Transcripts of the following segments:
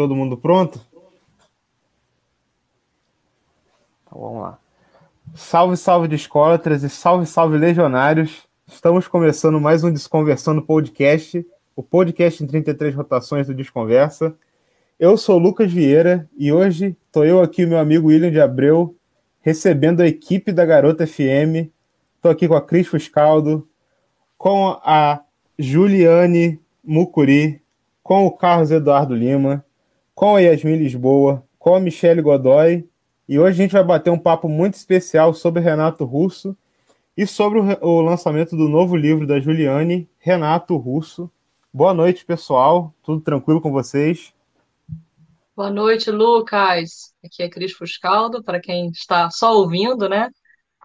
Todo mundo pronto? Então vamos lá. Salve, salve de escolatras e salve, salve legionários. Estamos começando mais um Desconversando Podcast, o podcast em 33 rotações do Desconversa. Eu sou Lucas Vieira e hoje estou eu aqui, meu amigo William de Abreu, recebendo a equipe da Garota FM. Estou aqui com a Cris Fuscaldo, com a Juliane Mucuri, com o Carlos Eduardo Lima, com a Yasmin Lisboa, com a Michele Godoy. E hoje a gente vai bater um papo muito especial sobre Renato Russo e sobre o, o lançamento do novo livro da Juliane, Renato Russo. Boa noite, pessoal. Tudo tranquilo com vocês? Boa noite, Lucas. Aqui é Cris Fuscaldo, para quem está só ouvindo, né?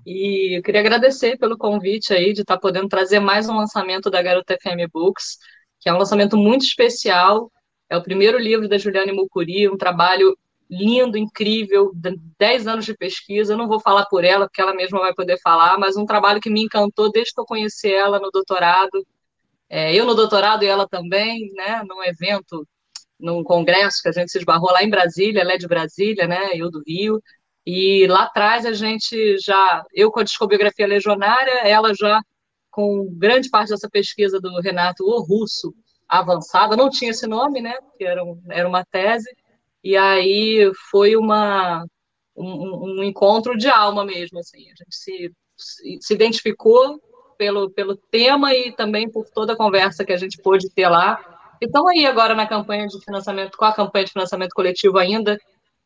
E eu queria agradecer pelo convite aí de estar podendo trazer mais um lançamento da Garota FM Books, que é um lançamento muito especial. É o primeiro livro da Juliane Mucuri, um trabalho lindo, incrível, 10 anos de pesquisa. Eu não vou falar por ela, porque ela mesma vai poder falar, mas um trabalho que me encantou desde que eu conheci ela no doutorado. É, eu no doutorado e ela também, né, num evento, num congresso que a gente se esbarrou lá em Brasília, ela é de Brasília, né, eu do Rio. E lá atrás a gente já, eu com a discografia legionária, ela já com grande parte dessa pesquisa do Renato, o russo, avançada, não tinha esse nome, né, que era, um, era uma tese, e aí foi uma, um, um, encontro de alma mesmo, assim, a gente se, se identificou pelo, pelo tema e também por toda a conversa que a gente pôde ter lá, e estão aí agora na campanha de financiamento, com a campanha de financiamento coletivo ainda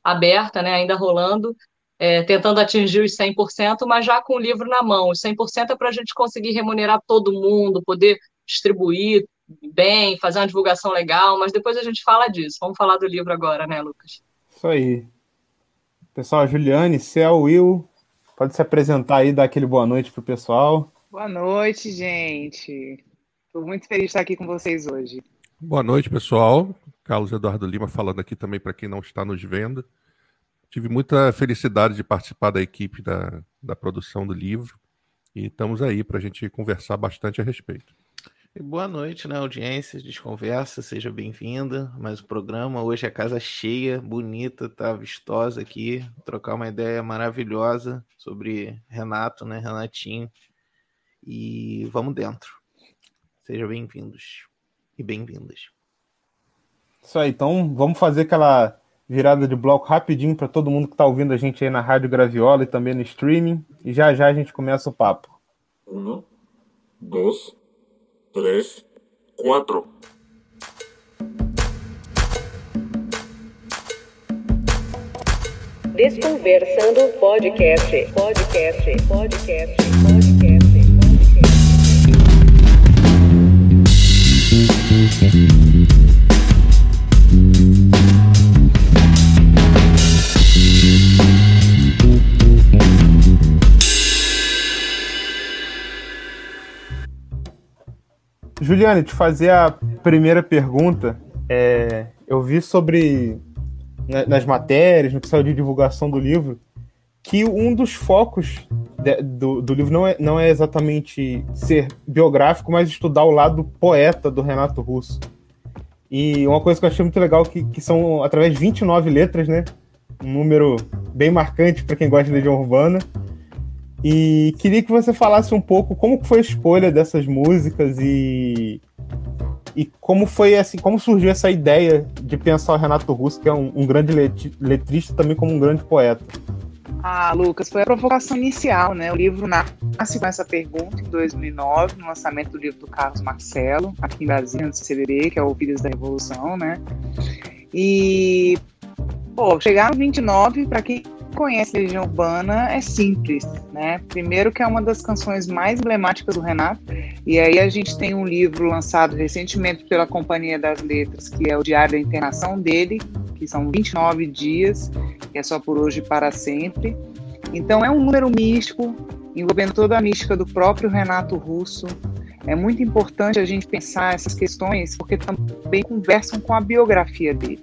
aberta, né, ainda rolando, é, tentando atingir os 100%, mas já com o livro na mão. Os 100% é para a gente conseguir remunerar todo mundo, poder distribuir bem, fazer uma divulgação legal, mas depois a gente fala disso. Vamos falar do livro agora, né, Lucas? Isso aí. Pessoal, Juliane, Céu, Will, pode se apresentar aí, dar aquele boa noite pro pessoal. Boa noite, gente. Estou muito feliz de estar aqui com vocês hoje. Boa noite, pessoal. Carlos Eduardo Lima falando aqui também para quem não está nos vendo. Tive muita felicidade de participar da equipe da, da produção do livro e estamos aí para a gente conversar bastante a respeito. E boa noite, né, audiência, desconversa, seja bem-vinda. Mais um programa. Hoje a casa cheia, bonita, tá vistosa aqui. Trocar uma ideia maravilhosa sobre Renato, né, Renatinho. E vamos dentro. Sejam bem-vindos e bem-vindas. Isso aí, então vamos fazer aquela virada de bloco rapidinho para todo mundo que está ouvindo a gente aí na Rádio Graviola e também no streaming. E já já a gente começa o papo. Um, dois, três, quatro. Desconversando podcast, podcast, podcast, podcast, podcast. Juliane, te fazer a primeira pergunta. É, eu vi sobre nas matérias, no que saiu de divulgação do livro, que um dos focos de, do, do, livro não é, não é exatamente ser biográfico, mas estudar o lado poeta do Renato Russo. E uma coisa que eu achei muito legal que, que são através de 29 letras, né? Um número bem marcante para quem gosta de Legião Urbana. E queria que você falasse um pouco como foi a escolha dessas músicas e, e como foi assim, como surgiu essa ideia de pensar o Renato Russo, que é um, um grande letrista também como um grande poeta. Ah, Lucas, foi a provocação inicial, né? O livro nasce com essa pergunta em 2009, no lançamento do livro do Carlos Marcelo, aqui em Brasília, no CBB, que é o Filhos da Revolução, né? E, pô, chegar no 29, para quem conhece Legião Urbana é simples, né? Primeiro que é uma das canções mais emblemáticas do Renato, e aí a gente tem um livro lançado recentemente pela Companhia das Letras, que é o Diário da Internação dele, que são 29 dias, que é só por hoje e para sempre. Então é um número místico, envolvendo toda a mística do próprio Renato Russo. É muito importante a gente pensar essas questões, porque também conversam com a biografia dele.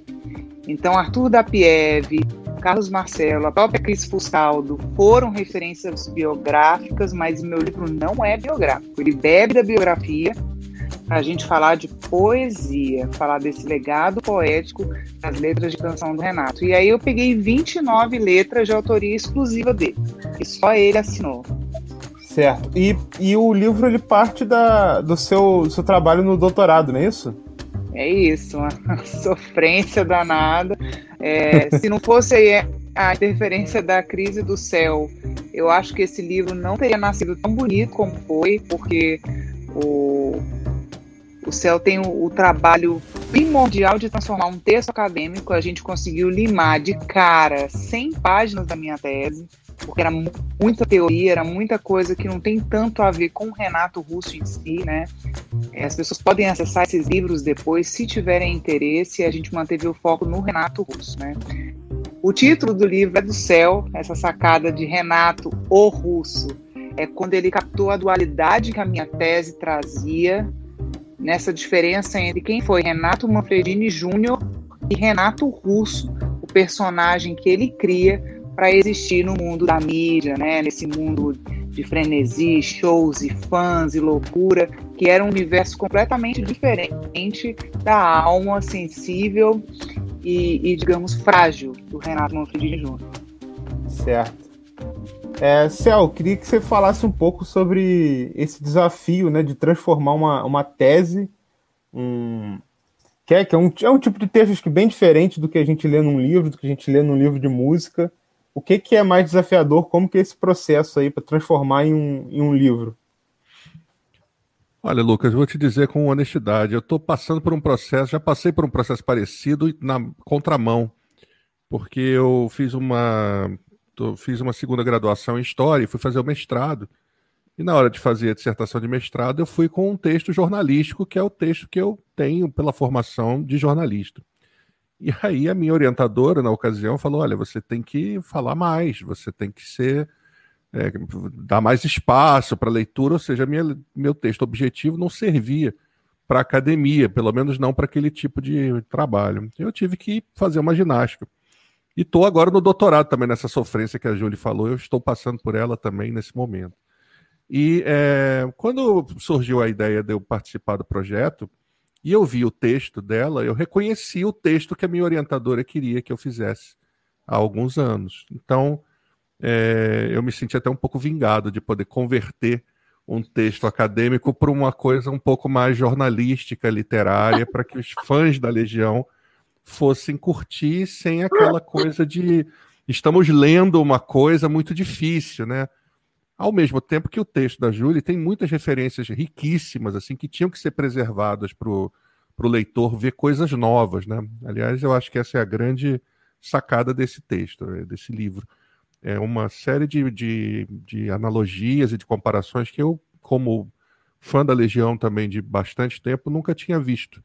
Então, Arthur da Pieve, Carlos Marcelo, a própria Cris Fustaldo foram referências biográficas, mas meu livro não é biográfico. Ele bebe da biografia, para a gente falar de poesia, falar desse legado poético das letras de canção do Renato. E aí eu peguei 29 letras de autoria exclusiva dele, que só ele assinou. Certo. E, e o livro ele parte da, do seu, do seu trabalho no doutorado, não é isso? É isso, uma sofrência danada. É, se não fosse a interferência da crise do céu, eu acho que esse livro não teria nascido tão bonito como foi, porque o, o céu tem o, o trabalho primordial de transformar um texto acadêmico. A gente conseguiu limar de cara 100 páginas da minha tese porque era muita teoria, era muita coisa que não tem tanto a ver com o Renato Russo em si, né? É, as pessoas podem acessar esses livros depois, se tiverem interesse, a gente manteve o foco no Renato Russo, né? O título do livro é do céu, essa sacada de Renato, o Russo, é quando ele captou a dualidade que a minha tese trazia, nessa diferença entre quem foi Renato Manfredini Júnior e Renato Russo, o personagem que ele cria para existir no mundo da mídia, né? Nesse mundo de frenesi, shows e fãs e loucura, que era um universo completamente diferente da alma sensível e, e digamos, frágil do Renato Manfredini Jr. Certo. É, Céu, queria que você falasse um pouco sobre esse desafio né, de transformar uma, uma tese, um, que, é, que é, um, é um tipo de texto que bem diferente do que a gente lê num livro, do que a gente lê num livro de música, o que, que é mais desafiador? Como que é esse processo aí para transformar em um, em um livro? Olha, Lucas, vou te dizer com honestidade, eu estou passando por um processo, já passei por um processo parecido na contramão, porque eu fiz uma, fiz uma segunda graduação em História e fui fazer o mestrado. E na hora de fazer a dissertação de mestrado, eu fui com um texto jornalístico, que é o texto que eu tenho pela formação de jornalista. E aí a minha orientadora, na ocasião, falou: olha, você tem que falar mais, você tem que ser. É, dar mais espaço para leitura, ou seja, minha, meu texto objetivo não servia para academia, pelo menos não para aquele tipo de trabalho. Eu tive que fazer uma ginástica. E estou agora no doutorado também, nessa sofrência que a Júlia falou, eu estou passando por ela também nesse momento. E é, quando surgiu a ideia de eu participar do projeto, e eu vi o texto dela, eu reconheci o texto que a minha orientadora queria que eu fizesse há alguns anos. Então, é, eu me senti até um pouco vingado de poder converter um texto acadêmico para uma coisa um pouco mais jornalística, literária, para que os fãs da Legião fossem curtir sem aquela coisa de estamos lendo uma coisa muito difícil, né? Ao mesmo tempo que o texto da Júlia tem muitas referências riquíssimas, assim, que tinham que ser preservadas para o leitor ver coisas novas, né? Aliás, eu acho que essa é a grande sacada desse texto, eh, desse livro. É uma série de, de, de analogias e de comparações que eu, como fã da Legião também de bastante tempo, nunca tinha visto.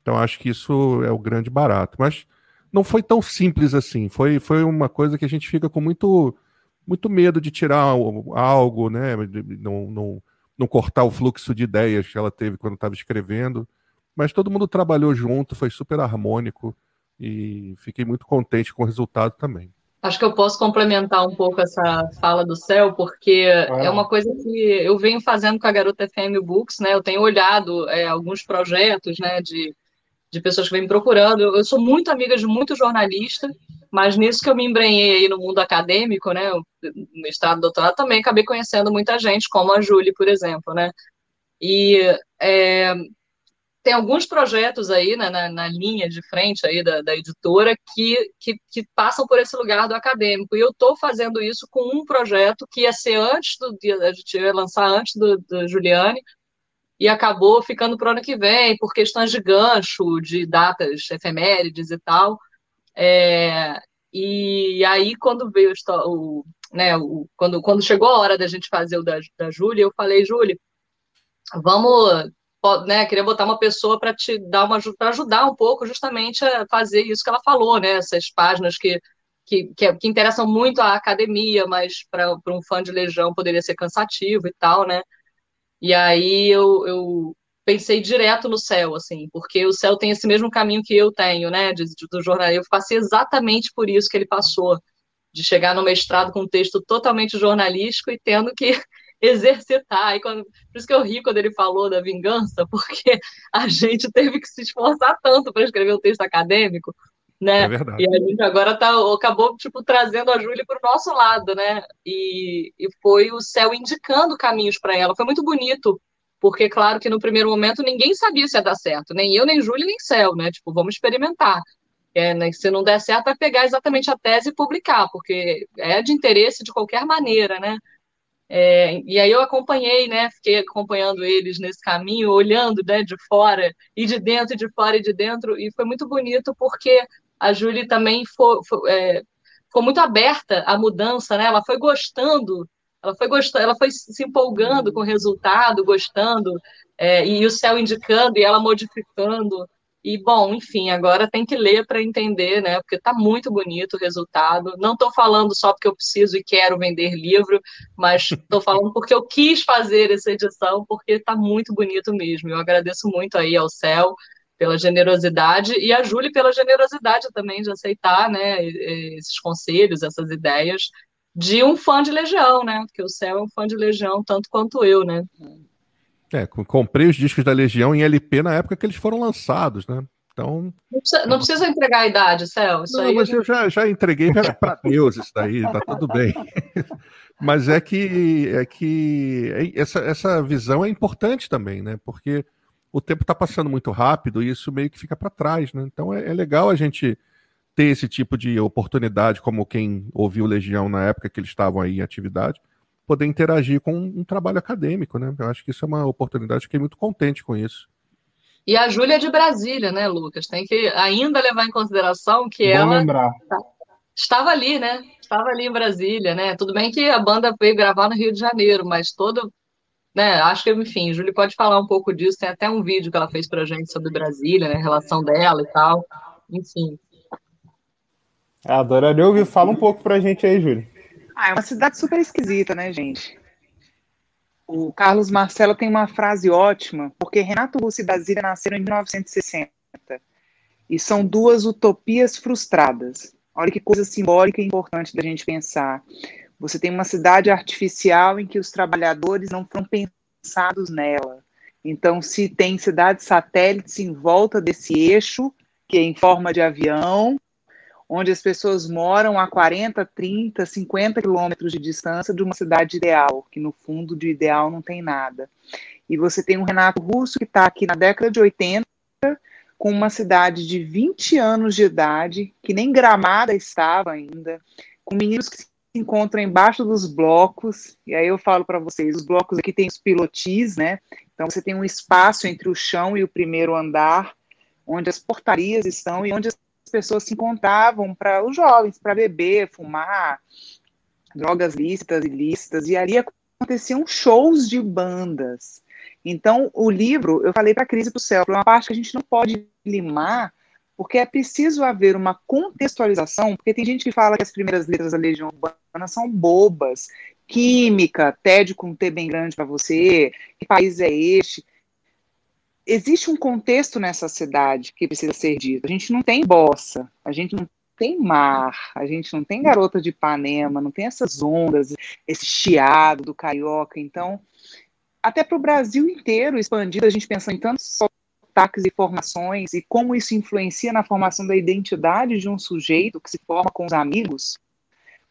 Então acho que isso é o grande barato. Mas não foi tão simples assim. Foi, foi uma coisa que a gente fica com muito muito medo de tirar algo, né? Não, não, não cortar o fluxo de ideias que ela teve quando estava escrevendo. Mas todo mundo trabalhou junto, foi super harmônico e fiquei muito contente com o resultado também. Acho que eu posso complementar um pouco essa fala do céu, porque ah. é uma coisa que eu venho fazendo com a Garota FM Books, né? Eu tenho olhado é, alguns projetos, né, de, de pessoas que vêm me procurando. Eu, eu sou muito amiga de muito jornalista, mas nisso que eu me embrenhei aí no mundo acadêmico, né, no estado doutorado, também acabei conhecendo muita gente, como a Júlia, por exemplo, né, e é, tem alguns projetos aí né, na, na, linha de frente aí da, da editora que, que, que, passam por esse lugar do acadêmico, e eu estou fazendo isso com um projeto que ia ser antes do dia, a gente ia lançar antes do, do Juliane, e acabou ficando para o ano que vem, por questões de gancho, de datas efemérides e tal, é, e aí, quando veio o, né, o, quando, quando chegou a hora da gente fazer o da, da Júlia, eu falei, Júlia, vamos, né, queria botar uma pessoa para te dar uma para ajudar um pouco justamente a fazer isso que ela falou, né, essas páginas que que, que, que interessam muito à academia, mas para um fã de Legião poderia ser cansativo e tal, né? E aí eu, eu pensei direto no céu, assim, porque o céu tem esse mesmo caminho que eu tenho, né, de, de, do jornalismo. Eu passei exatamente por isso que ele passou, de chegar no mestrado com um texto totalmente jornalístico e tendo que exercitar. E quando, por isso que eu ri quando ele falou da vingança, porque a gente teve que se esforçar tanto para escrever um texto acadêmico, né? É verdade. E a gente agora tá, acabou tipo, trazendo a Júlia para o nosso lado, né? E, e foi o céu indicando caminhos para ela. Foi muito bonito, porque, claro, que no primeiro momento ninguém sabia se ia dar certo, nem eu, nem Júlia, nem Céu, né? Tipo, vamos experimentar. É, né, se não der certo, vai pegar exatamente a tese e publicar, porque é de interesse de qualquer maneira, né? É, e aí eu acompanhei, né? Fiquei acompanhando eles nesse caminho, olhando né, de fora e de dentro, de fora e de dentro, e foi muito bonito porque a Júlia também foi, foi, é, ficou muito aberta à mudança, né? Ela foi gostando, ela foi gostando, ela foi se empolgando com o resultado, gostando, é, e o céu indicando e ela modificando. E, bom, enfim, agora tem que ler para entender, né? Porque está muito bonito o resultado. Não estou falando só porque eu preciso e quero vender livro, mas estou falando porque eu quis fazer essa edição, porque está muito bonito mesmo. Eu agradeço muito aí ao Céu pela generosidade e a Júlia pela generosidade também de aceitar, né, esses conselhos, essas ideias de um fã de Legião, né? Porque o Céu é um fã de Legião tanto quanto eu, né? É, comprei os discos da Legião em LP na época que eles foram lançados, né? Então. Não precisa, não precisa entregar a idade, Céu. Isso não, aí mas eu já, já entreguei para Deus isso daí, tá tudo bem. mas é que é que é, essa, essa visão é importante também, né? Porque o tempo está passando muito rápido e isso meio que fica para trás, né? Então é, é legal a gente ter esse tipo de oportunidade, como quem ouviu Legião na época que eles estavam aí em atividade poder interagir com um trabalho acadêmico, né? Eu acho que isso é uma oportunidade, fiquei muito contente com isso. E a Júlia é de Brasília, né, Lucas? Tem que ainda levar em consideração que Bom ela lembrar. estava ali, né? Estava ali em Brasília, né? Tudo bem que a banda veio gravar no Rio de Janeiro, mas todo, né? Acho que, enfim, a Júlia pode falar um pouco disso. Tem até um vídeo que ela fez pra gente sobre Brasília, né? A relação dela e tal. Enfim. Adoraria ouvir. Fala um pouco pra gente aí, Júlia. Ah, é uma cidade super esquisita, né, gente? O Carlos Marcelo tem uma frase ótima, porque Renato Russo e Brasília nasceram em 1960 e são duas utopias frustradas. Olha que coisa simbólica e importante da gente pensar. Você tem uma cidade artificial em que os trabalhadores não foram pensados nela. Então, se tem cidades satélites em volta desse eixo, que é em forma de avião, onde as pessoas moram a 40, 30, 50 quilômetros de distância de uma cidade ideal, que no fundo de ideal não tem nada. E você tem um Renato Russo que está aqui na década de 80, com uma cidade de 20 anos de idade, que nem gramada estava ainda, com meninos que se encontram embaixo dos blocos, e aí eu falo para vocês, os blocos aqui tem os pilotis, né? Então você tem um espaço entre o chão e o primeiro andar, onde as portarias estão e onde as pessoas se encontravam para os jovens, para beber, fumar, drogas lícitas, ilícitas, e ali aconteciam shows de bandas. Então, o livro, eu falei para a Crise para o Céu, uma parte que a gente não pode limar, porque é preciso haver uma contextualização, porque tem gente que fala que as primeiras letras da Legião Urbana são bobas, química, tédio com T bem grande para você, que país é este? Existe um contexto nessa cidade que precisa ser dito. A gente não tem bossa, a gente não tem mar, a gente não tem garota de Ipanema, não tem essas ondas, esse chiado do carioca. Então, até para o Brasil inteiro expandido, a gente pensa em tantos sotaques e formações e como isso influencia na formação da identidade de um sujeito que se forma com os amigos.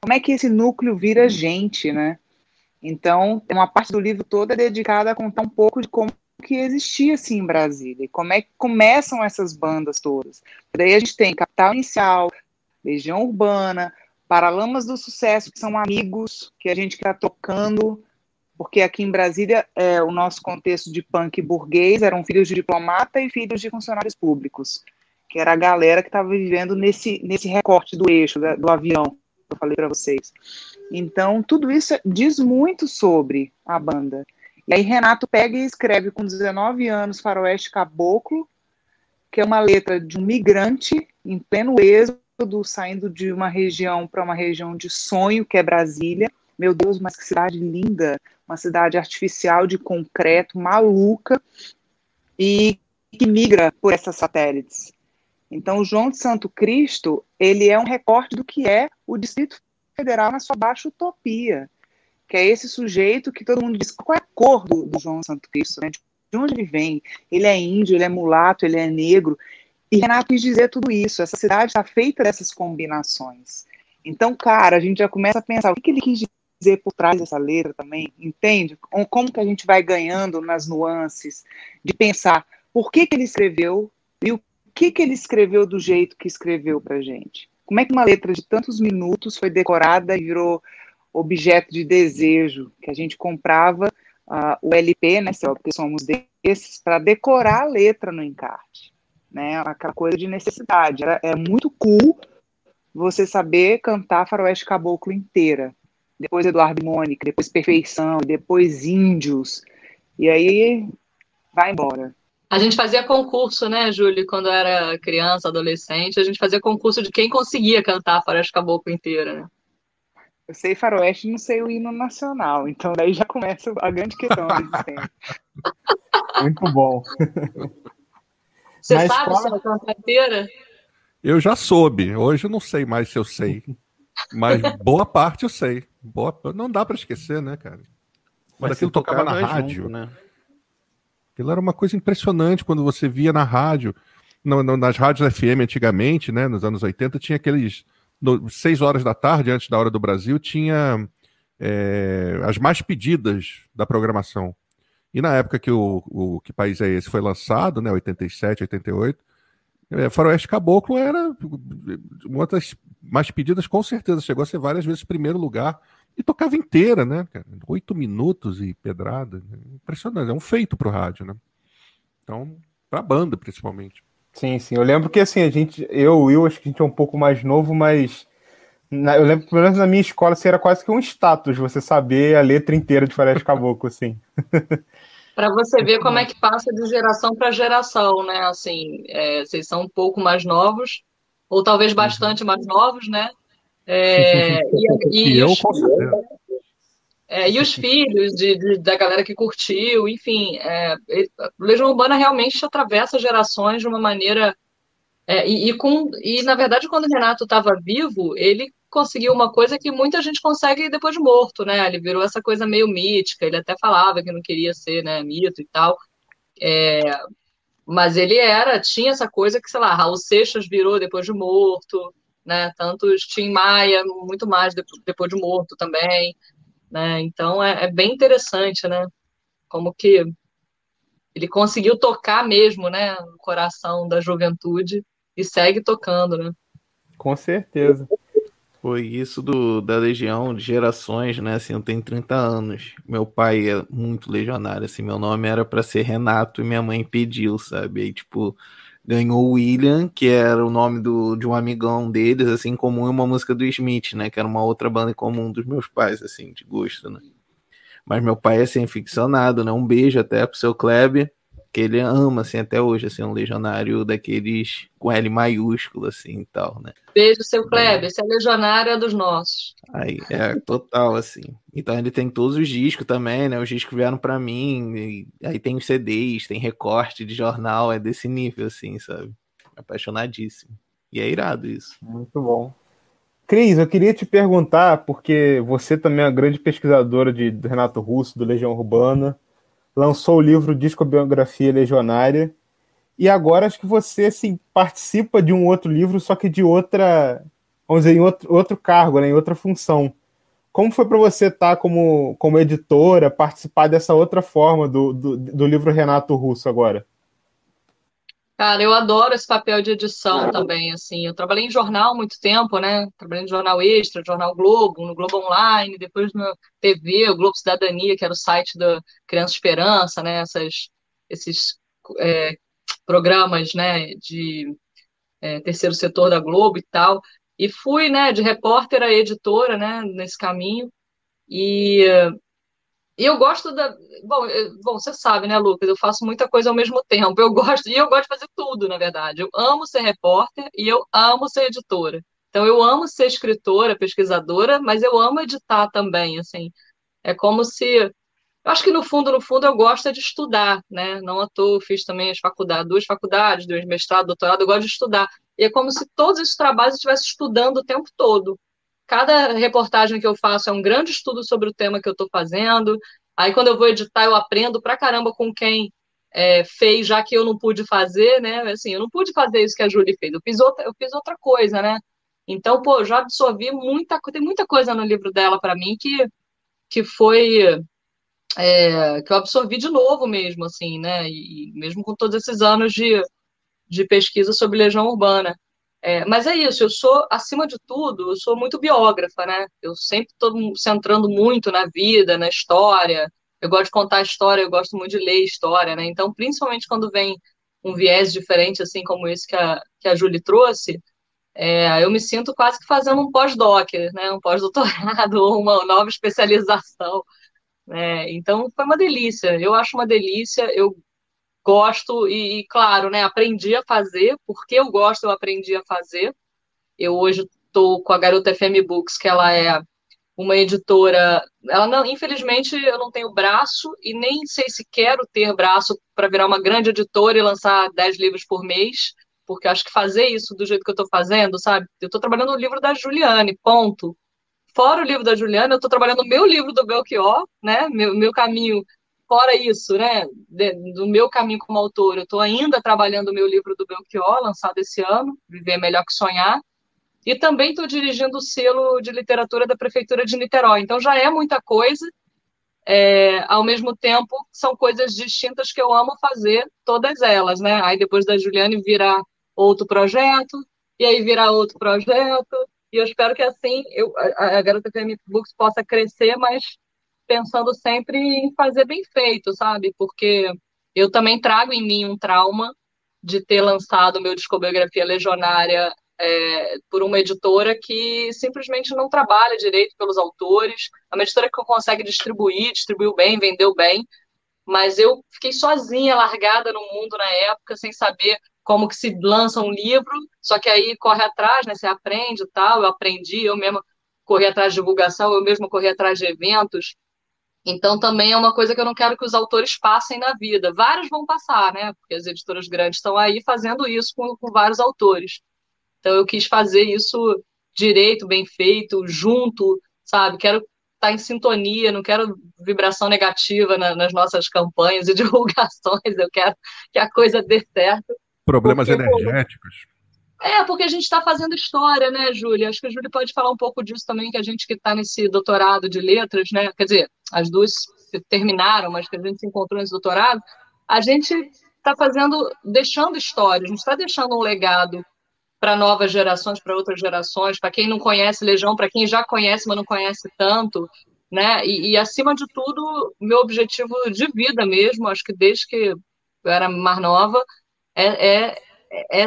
Como é que esse núcleo vira gente, né? Então, uma parte do livro toda é dedicada a contar um pouco de como que existia assim em Brasília. E como é que começam essas bandas todas? Daí a gente tem Capital Inicial, Legião Urbana, Paralamas do Sucesso, que são amigos que a gente está tocando, porque aqui em Brasília é, o nosso contexto de punk burguês eram filhos de diplomata e filhos de funcionários públicos, que era a galera que estava vivendo nesse, nesse recorte do eixo, da, do avião, que eu falei para vocês. Então, tudo isso diz muito sobre a banda. E aí Renato pega e escreve com 19 anos Faroeste Caboclo, que é uma letra de um migrante em pleno êxodo, saindo de uma região para uma região de sonho, que é Brasília. Meu Deus, mas que cidade linda, uma cidade artificial de concreto, maluca, e que migra por essas satélites. Então, João de Santo Cristo, ele é um recorte do que é o Distrito Federal na sua baixa utopia que é esse sujeito que todo mundo diz qual é a cor do, do João Santo Cristo, né? De onde ele vem? Ele é índio, ele é mulato, ele é negro. E Renato quis dizer tudo isso. Essa cidade está feita dessas combinações. Então, cara, a gente já começa a pensar o que, ele quis dizer por trás dessa letra também, entende? Como que a gente vai ganhando nas nuances de pensar por que, que ele escreveu e o que, que ele escreveu do jeito que escreveu para gente. Como é que uma letra de tantos minutos foi decorada e virou objeto de desejo, que a gente comprava uh, o LP, né, porque somos desses, para decorar a letra no encarte. Né, aquela coisa de necessidade. Era, é muito cool você saber cantar Faroeste Caboclo inteira. Depois Eduardo e Mônica, depois Perfeição, depois Índios. E aí vai embora. A gente fazia concurso, né, Júlio, quando era criança, adolescente, a gente fazia concurso de quem conseguia cantar Faroeste Caboclo inteira, né? Eu sei faroeste não sei o hino nacional, então daí já começa a grande questão da existência. Muito bom. Você Na sabe se cantar inteira? Eu já soube. Hoje eu não sei mais se eu sei. Mas boa parte eu sei. Boa... Não dá para esquecer, né, cara? Quando Mas aquilo tocava, tocava na rádio. Junto, né? Aquilo era uma coisa impressionante quando você via na rádio. No, no, nas rádios FM antigamente, né, nos anos 80, tinha aqueles. Seis horas da tarde, antes da hora do Brasil, tinha é, as mais pedidas da programação. E na época que o, o Que País é Esse foi lançado, né, 87, 88, é, Faroeste Caboclo era uma das mais pedidas, com certeza. Chegou a ser várias vezes primeiro lugar. E tocava inteira, né? Oito minutos e pedrada. Impressionante. É um feito pro rádio, né? Então, pra banda, principalmente. Sim, sim. Eu lembro que assim, a gente, eu, o Will, acho que a gente é um pouco mais novo, mas na, eu lembro, pelo menos na minha escola, assim, era quase que um status você saber a letra inteira de Faroeste Caboclo, assim. para você ver como é que passa de geração para geração, né? Assim, é, vocês são um pouco mais novos, ou talvez uhum. bastante mais novos, né? É, e, e, eu, os, é, e os filhos de, de, da galera que curtiu, enfim, é, Legião Urbana realmente atravessa gerações de uma maneira. É, e, e, com, e, na verdade, quando o Renato estava vivo, ele conseguiu uma coisa que muita gente consegue depois de morto, né? Ele virou essa coisa meio mítica, ele até falava que não queria ser né, mito e tal. É, mas ele era, tinha essa coisa que, sei lá, Raul Seixas virou depois de morto, né? Tanto Tim Maia, muito mais depois de morto também, né? Então é, é bem interessante, né? Como que ele conseguiu tocar mesmo, né? No coração da juventude e segue tocando, né? Com certeza. Foi isso do, da Legião de gerações, né? Assim, eu tenho 30 anos. Meu pai é muito legionário, assim, meu nome era para ser Renato e minha mãe pediu, sabe? Aí, tipo, ganhou William, que era o nome do, de um amigão deles, assim, comum, e uma música do Smith, né? Que era uma outra banda em comum dos meus pais, assim, de gosto, né? Mas meu pai é, assim, ficcionado, né? Um beijo até pro seu Kleber que ele ama, assim, até hoje, assim, um legionário daqueles com L maiúsculo, assim, e tal, né? Beijo, seu Kleber, esse é legionário é dos nossos. Aí, é, total, assim. Então ele tem todos os discos também, né? Os discos vieram para mim, aí tem os CDs, tem recorte de jornal, é desse nível, assim, sabe? Apaixonadíssimo. E é irado isso. Muito bom. Cris, eu queria te perguntar, porque você também é uma grande pesquisadora de, do Renato Russo, do Legião Urbana, lançou o livro Discobiografia Legionária, e agora acho que você assim, participa de um outro livro, só que de outra, vamos dizer, em outro, outro cargo, né, em outra função. Como foi para você estar tá como, como editora, participar dessa outra forma do, do, do livro Renato Russo agora? Cara, eu adoro esse papel de edição também, assim. Eu trabalhei em jornal muito tempo, né? Trabalhei no Jornal Extra, Jornal Globo, no Globo Online, depois no TV, o Globo Cidadania, que era o site da Criança Esperança, né? Essas, esses é, programas, né? De é, terceiro setor da Globo e tal. E fui, né? De repórter a editora, né? Nesse caminho. E e eu gosto da. Bom, eu, bom, você sabe, né, Lucas? Eu faço muita coisa ao mesmo tempo. Eu gosto, e eu gosto de fazer tudo, na verdade. Eu amo ser repórter e eu amo ser editora. Então, eu amo ser escritora, pesquisadora, mas eu amo editar também, assim. É como se. Eu acho que no fundo, no fundo, eu gosto é de estudar, né? Não à toa, fiz também as faculdades, duas faculdades, dois mestrado, doutorado, eu gosto de estudar. E é como se todos esses trabalhos eu estivesse estudando o tempo todo cada reportagem que eu faço é um grande estudo sobre o tema que eu estou fazendo. Aí, quando eu vou editar, eu aprendo pra caramba com quem é, fez, já que eu não pude fazer, né? Assim, eu não pude fazer isso que a Júlia fez, eu fiz outra, eu fiz outra coisa, né? Então, pô, já absorvi muita coisa, tem muita coisa no livro dela para mim que, que foi é, que eu absorvi de novo mesmo, assim, né? E, mesmo com todos esses anos de, de pesquisa sobre legião urbana. É, mas é isso, eu sou, acima de tudo, eu sou muito biógrafa, né? Eu sempre estou centrando muito na vida, na história. Eu gosto de contar história, eu gosto muito de ler história, né? Então, principalmente quando vem um viés diferente, assim como esse que a, que a Julie trouxe, é, eu me sinto quase que fazendo um pós-doc, né? Um pós-doutorado ou uma nova especialização. Né? Então, foi uma delícia. Eu acho uma delícia, eu gosto e, e, claro, né, aprendi a fazer, porque eu gosto, eu aprendi a fazer. Eu hoje estou com a Garota FM Books, que ela é uma editora, ela não, infelizmente eu não tenho braço e nem sei se quero ter braço para virar uma grande editora e lançar 10 livros por mês, porque acho que fazer isso do jeito que eu estou fazendo, sabe? Eu estou trabalhando no livro da Juliane, ponto. Fora o livro da Juliana, eu estou trabalhando o meu livro do Belchior, né? Meu, meu caminho fora isso, né, de, do meu caminho como autor, eu estou ainda trabalhando o meu livro do Belchior, lançado esse ano, Viver Melhor que Sonhar, e também estou dirigindo o selo de literatura da Prefeitura de Niterói. Então já é muita coisa, é, ao mesmo tempo são coisas distintas que eu amo fazer, todas elas, né? Aí depois da Juliane virar outro projeto, e aí virar outro projeto, e eu espero que assim eu, a, a Garota FM Books possa crescer, mas pensando sempre em fazer bem feito, sabe? Porque eu também trago em mim um trauma de ter lançado meu discografia legionária é, por uma editora que simplesmente não trabalha direito pelos autores, é uma editora que consegue distribuir, distribuiu bem, vendeu bem, mas eu fiquei sozinha, largada no mundo na época, sem saber como que se lança um livro, só que aí corre atrás, né, você aprende e tal, eu aprendi, eu mesma corri atrás de divulgação, eu mesma corri atrás de eventos, então, também é uma coisa que eu não quero que os autores passem na vida. Vários vão passar, né? Porque as editoras grandes estão aí fazendo isso com, com vários autores. Então, eu quis fazer isso direito, bem feito, junto, sabe? Quero estar em sintonia, não quero vibração negativa na, nas nossas campanhas e divulgações. Eu quero que a coisa dê certo. Problemas porque, energéticos. É, porque a gente está fazendo história, né, Júlia? Acho que a Júlia pode falar um pouco disso também, que a gente que está nesse doutorado de letras, né? Quer dizer, as duas terminaram, mas que a gente se encontrou nesse doutorado, a gente está fazendo, deixando história, a gente está deixando um legado para novas gerações, para outras gerações, para quem não conhece Legião, para quem já conhece, mas não conhece tanto, né? E, e, acima de tudo, meu objetivo de vida mesmo, acho que desde que eu era mais nova, é, é, é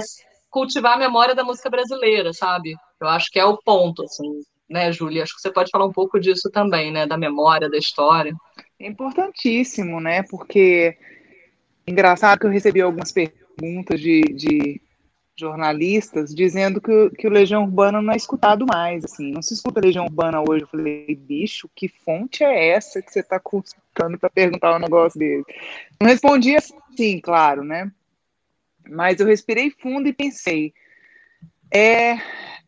cultivar a memória da música brasileira, sabe? Eu acho que é o ponto, assim, né, Júlia? Acho que você pode falar um pouco disso também, né? Da memória, da história. É importantíssimo, né? Porque engraçado que eu recebi algumas perguntas de, de jornalistas dizendo que, que o Legião Urbana não é escutado mais, assim, não se escuta Legião Urbana hoje. Eu falei, bicho, que fonte é essa que você está consultando para perguntar um negócio dele? Não respondi assim, claro, né? Mas eu respirei fundo e pensei: é,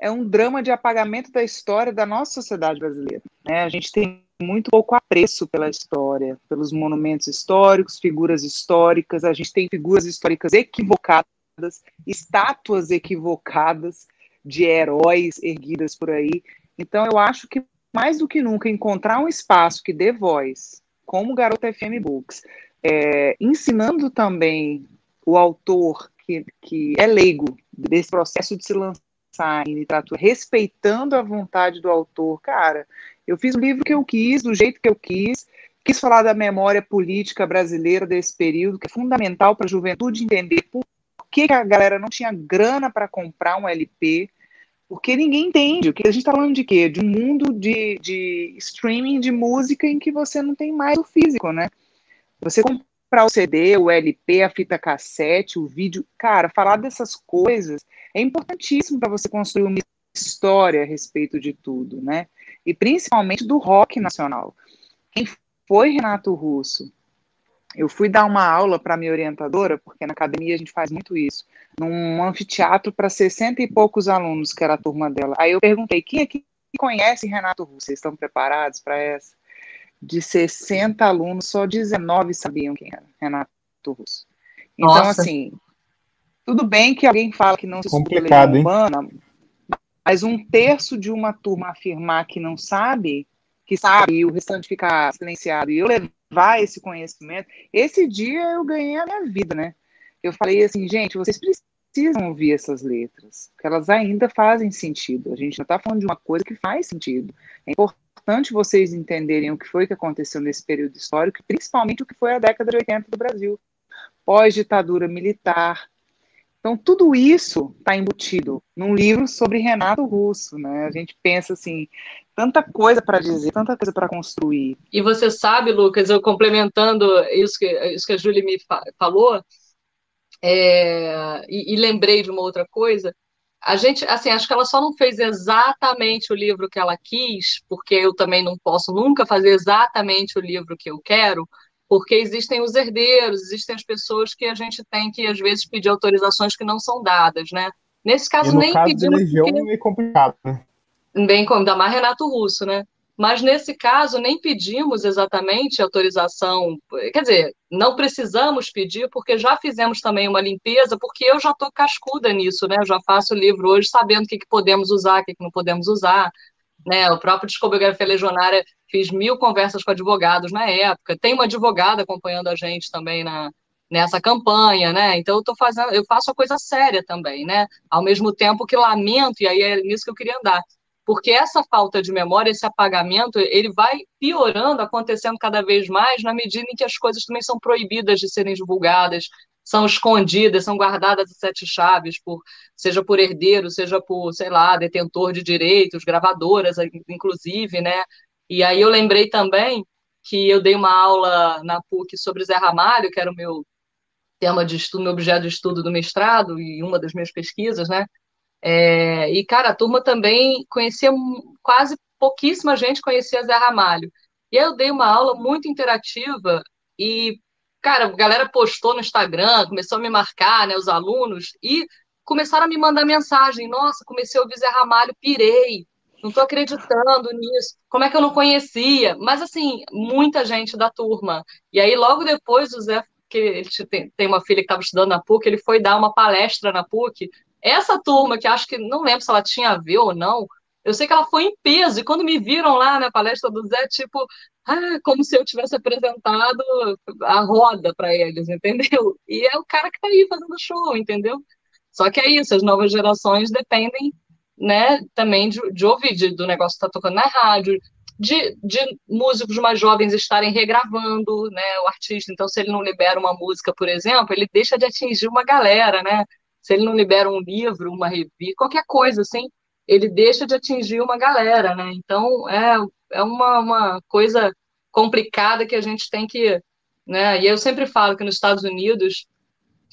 é um drama de apagamento da história da nossa sociedade brasileira. Né? A gente tem muito pouco apreço pela história, pelos monumentos históricos, figuras históricas, a gente tem figuras históricas equivocadas, estátuas equivocadas de heróis erguidas por aí. Então, eu acho que mais do que nunca encontrar um espaço que dê voz, como Garota FM Books, é, ensinando também o autor que, que é leigo desse processo de se lançar em literatura, respeitando a vontade do autor, cara, eu fiz o livro que eu quis, do jeito que eu quis, quis falar da memória política brasileira desse período, que é fundamental para a juventude entender por que a galera não tinha grana para comprar um LP, porque ninguém entende. O que a gente está falando de quê? De um mundo de, de streaming de música em que você não tem mais o físico, né? Você para o CD, o LP, a fita cassete, o vídeo. Cara, falar dessas coisas é importantíssimo para você construir uma história a respeito de tudo, né? E principalmente do rock nacional. Quem foi Renato Russo? Eu fui dar uma aula para minha orientadora, porque na academia a gente faz muito isso, num anfiteatro para 60 e poucos alunos, que era a turma dela. Aí eu perguntei: quem aqui conhecem Renato Russo, vocês estão preparados para essa? De 60 alunos, só 19 sabiam quem era Renato Russo. Então, Nossa. assim, tudo bem que alguém fala que não se Complicado, hein? Urbana, mas um terço de uma turma afirmar que não sabe, que sabe, e o restante ficar silenciado, e eu levar esse conhecimento, esse dia eu ganhei a minha vida, né? Eu falei assim, gente, vocês precisam ouvir essas letras, porque elas ainda fazem sentido. A gente não está falando de uma coisa que faz sentido. É importante vocês entenderem o que foi que aconteceu nesse período histórico, principalmente o que foi a década de 80 do Brasil, pós-ditadura militar. Então, tudo isso está embutido num livro sobre Renato Russo, né? A gente pensa assim, tanta coisa para dizer, tanta coisa para construir. E você sabe, Lucas, eu complementando isso que, isso que a Júlia me fa- falou, é, e, e lembrei de uma outra coisa. A gente, assim, acho que ela só não fez exatamente o livro que ela quis, porque eu também não posso nunca fazer exatamente o livro que eu quero, porque existem os herdeiros, existem as pessoas que a gente tem que, às vezes, pedir autorizações que não são dadas, né? Nesse caso, nem caso pedimos porque é meio complicado, né? bem como da mais Renato Russo, né? Mas nesse caso nem pedimos exatamente autorização, quer dizer, não precisamos pedir porque já fizemos também uma limpeza, porque eu já estou cascuda nisso, né? Eu já faço o livro hoje sabendo o que, que podemos usar, o que, que não podemos usar, né? O próprio Discografia Legionária fiz mil conversas com advogados na época, tem uma advogada acompanhando a gente também na nessa campanha, né? Então eu tô fazendo, eu faço a coisa séria também, né? Ao mesmo tempo que lamento, e aí é nisso que eu queria andar porque essa falta de memória, esse apagamento, ele vai piorando, acontecendo cada vez mais na medida em que as coisas também são proibidas de serem divulgadas, são escondidas, são guardadas a sete chaves, por, seja por herdeiro, seja por, sei lá, detentor de direitos, gravadoras, inclusive, né? E aí eu lembrei também que eu dei uma aula na PUC sobre Zé Ramalho, que era o meu tema de estudo, meu objeto de estudo do mestrado e uma das minhas pesquisas, né? É, e, cara, a turma também conhecia quase pouquíssima gente conhecia Zé Ramalho. E eu dei uma aula muito interativa e, cara, a galera postou no Instagram, começou a me marcar, né, os alunos, e começaram a me mandar mensagem. Nossa, comecei a ouvir Zé Ramalho, pirei, não tô acreditando nisso. Como é que eu não conhecia? Mas, assim, muita gente da turma. E aí, logo depois, o Zé, que ele tem uma filha que estava estudando na PUC, ele foi dar uma palestra na PUC essa turma, que acho que não lembro se ela tinha a ver ou não, eu sei que ela foi em peso, e quando me viram lá na palestra do Zé, tipo, ah, como se eu tivesse apresentado a roda para eles, entendeu? E é o cara que tá aí fazendo show, entendeu? Só que é isso, as novas gerações dependem, né, também de, de ouvir, de, do negócio que tá tocando na rádio, de, de músicos mais jovens estarem regravando, né, o artista. Então, se ele não libera uma música, por exemplo, ele deixa de atingir uma galera, né? Se ele não libera um livro, uma revista, qualquer coisa assim, ele deixa de atingir uma galera, né? Então é, é uma, uma coisa complicada que a gente tem que, né? E eu sempre falo que nos Estados Unidos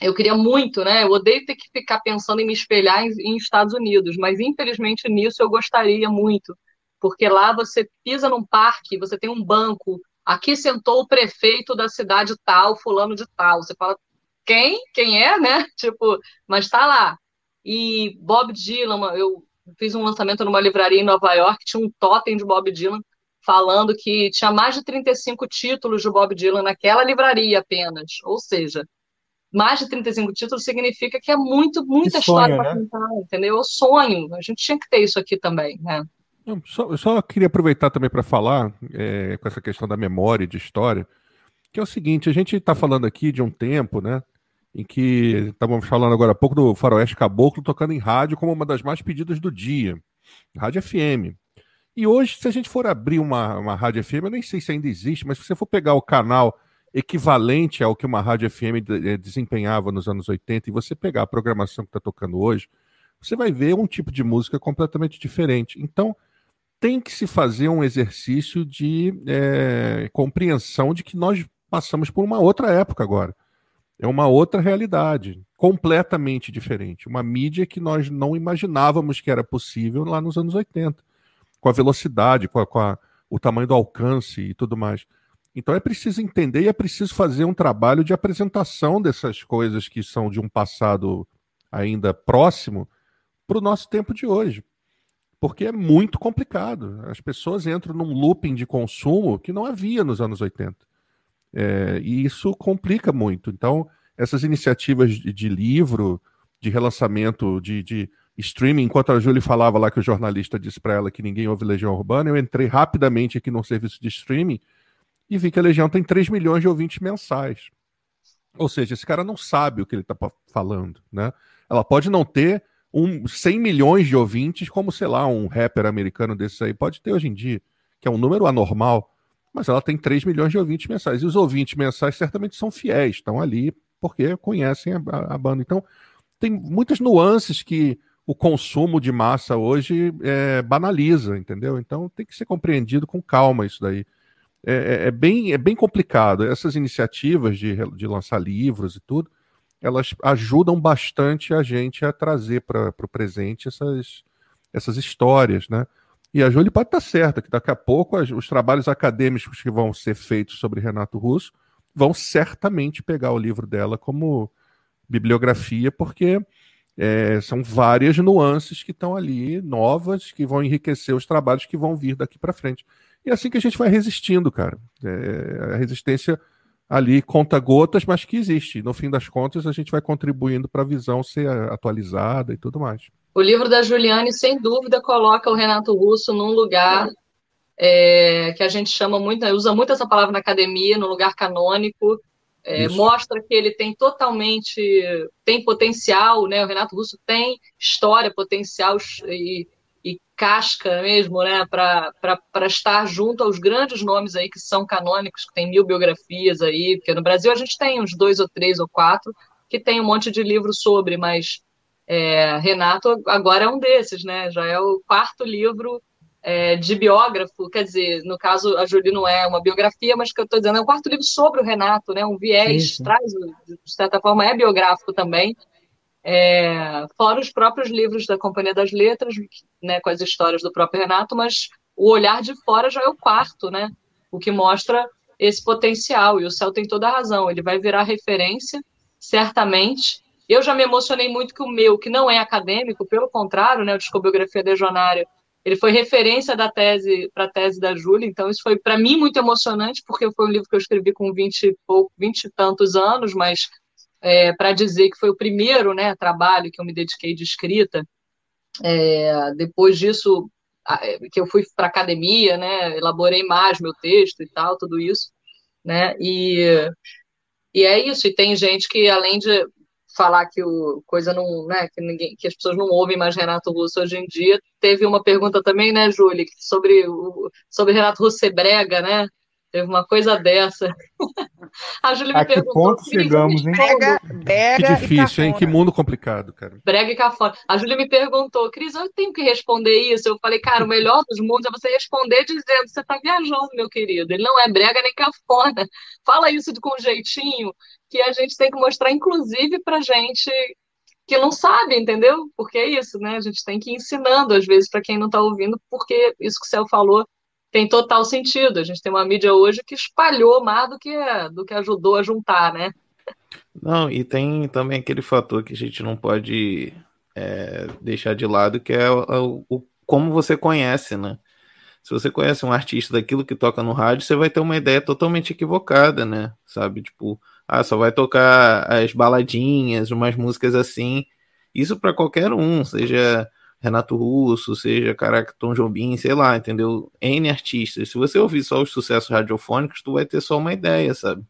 eu queria muito, né? Eu odeio ter que ficar pensando em me espelhar em, em Estados Unidos, mas infelizmente nisso eu gostaria muito, porque lá você pisa num parque, você tem um banco, aqui sentou o prefeito da cidade tal, fulano de tal. Você fala, quem? Quem é, né? Tipo, mas tá lá. E Bob Dylan, eu fiz um lançamento numa livraria em Nova York, tinha um totem de Bob Dylan falando que tinha mais de 35 títulos de Bob Dylan naquela livraria apenas. Ou seja, mais de 35 títulos significa que é muito, muita sonho, história para né? contar, entendeu? É o sonho. A gente tinha que ter isso aqui também, né? Não, só- eu só queria aproveitar também para falar é, com essa questão da memória e de história, que é o seguinte, a gente está falando aqui de um tempo, né, em que estávamos falando agora há pouco do Faroeste Caboclo tocando em rádio como uma das mais pedidas do dia, rádio FM. E hoje, se a gente for abrir uma, uma rádio FM, eu nem sei se ainda existe, mas se você for pegar o canal equivalente ao que uma rádio FM eh, desempenhava nos anos 80 e você pegar a programação que está tocando hoje, você vai ver um tipo de música completamente diferente. Então, tem que se fazer um exercício de eh, compreensão de que nós passamos por uma outra época agora. É uma outra realidade, completamente diferente. Uma mídia que nós não imaginávamos que era possível lá nos anos 80, com a velocidade, com, a- com a- o tamanho do alcance e tudo mais. Então é preciso entender e é preciso fazer um trabalho de apresentação dessas coisas que são de um passado ainda próximo para o nosso tempo de hoje. porque é muito complicado. As pessoas entram num looping de consumo que não havia nos anos 80. É, e isso complica muito. Então, essas iniciativas de, de livro, de relançamento, de, de, streaming, enquanto a Julie falava lá que o jornalista disse para ela que ninguém ouve Legião Urbana, eu entrei rapidamente aqui no serviço de streaming e vi que a Legião tem 3 milhões de ouvintes mensais. Ou seja, esse cara não sabe o que ele está falando, né? Ela pode não ter um 100 milhões de ouvintes, como, sei lá, um rapper americano desse aí pode ter hoje em dia, que é um número anormal, mas ela tem 3 milhões de ouvintes mensais. E os ouvintes mensais certamente são fiéis, estão ali porque conhecem a, a, a banda. Então, tem muitas nuances que o consumo de massa hoje é, banaliza, entendeu? Então tem que ser compreendido com calma isso daí. É, é, é, bem, é bem complicado. Essas iniciativas de, de lançar livros e tudo, elas ajudam bastante a gente a trazer para o presente essas, essas histórias, né? E a Júlia pode estar certa que daqui a pouco os trabalhos acadêmicos que vão ser feitos sobre Renato Russo vão certamente pegar o livro dela como bibliografia, porque é, são várias nuances que estão ali, novas, que vão enriquecer os trabalhos que vão vir daqui para frente. E é assim que a gente vai resistindo, cara. É, a resistência ali conta gotas, mas que existe. No fim das contas, a gente vai contribuindo para a visão ser atualizada e tudo mais. O livro da Juliane, sem dúvida, coloca o Renato Russo num lugar é, que a gente chama muito, usa muito essa palavra na academia, no lugar canônico, é, mostra que ele tem totalmente tem potencial, né? O Renato Russo tem história, potencial e, e casca mesmo, né? Para estar junto aos grandes nomes aí que são canônicos, que tem mil biografias aí, porque no Brasil a gente tem uns dois ou três ou quatro que tem um monte de livro sobre, mas é, Renato agora é um desses, né? Já é o quarto livro é, de biógrafo, quer dizer, no caso a Julie não é uma biografia, mas que eu estou dizendo é um quarto livro sobre o Renato, né? Um viés, sim, sim. traz, de certa forma, é biográfico também. É, fora os próprios livros da Companhia das Letras, né, com as histórias do próprio Renato, mas o olhar de fora já é o quarto, né? O que mostra esse potencial, e o Céu tem toda a razão, ele vai virar referência, certamente. Eu já me emocionei muito que o meu, que não é acadêmico, pelo contrário, né, o Discobiografia Legionária, ele foi referência da tese para a tese da Júlia, então isso foi para mim muito emocionante, porque foi um livro que eu escrevi com 20 e, pouco, 20 e tantos anos, mas é, para dizer que foi o primeiro né, trabalho que eu me dediquei de escrita. É, depois disso, é, que eu fui para academia, né, elaborei mais meu texto e tal, tudo isso, né, e, e é isso, e tem gente que além de falar que o coisa não, né, que ninguém, que as pessoas não ouvem mais Renato Russo hoje em dia. Teve uma pergunta também, né, Júlia, sobre o sobre Renato Russo ser brega, né? Teve uma coisa dessa. A Júlia me a que ponto chegamos, hein? Brega, brega que difícil, hein? Que mundo complicado, cara. Brega e cafona. A Júlia me perguntou, Cris, eu tenho que responder isso? Eu falei, cara, o melhor dos mundos é você responder dizendo, você tá viajando, meu querido. Ele não é brega nem cafona. Fala isso com jeitinho que a gente tem que mostrar, inclusive, para gente que não sabe, entendeu? Porque é isso, né? A gente tem que ir ensinando, às vezes, para quem não está ouvindo, porque isso que o Céu falou tem total sentido. A gente tem uma mídia hoje que espalhou mais do que, do que ajudou a juntar, né? Não, e tem também aquele fator que a gente não pode é, deixar de lado, que é o, o, como você conhece, né? Se você conhece um artista daquilo que toca no rádio, você vai ter uma ideia totalmente equivocada, né? Sabe? Tipo, ah, só vai tocar as baladinhas, umas músicas assim. Isso para qualquer um, seja Renato Russo, seja caraca, Tom Jobim, sei lá, entendeu? N artistas. Se você ouvir só os sucessos radiofônicos, tu vai ter só uma ideia, sabe?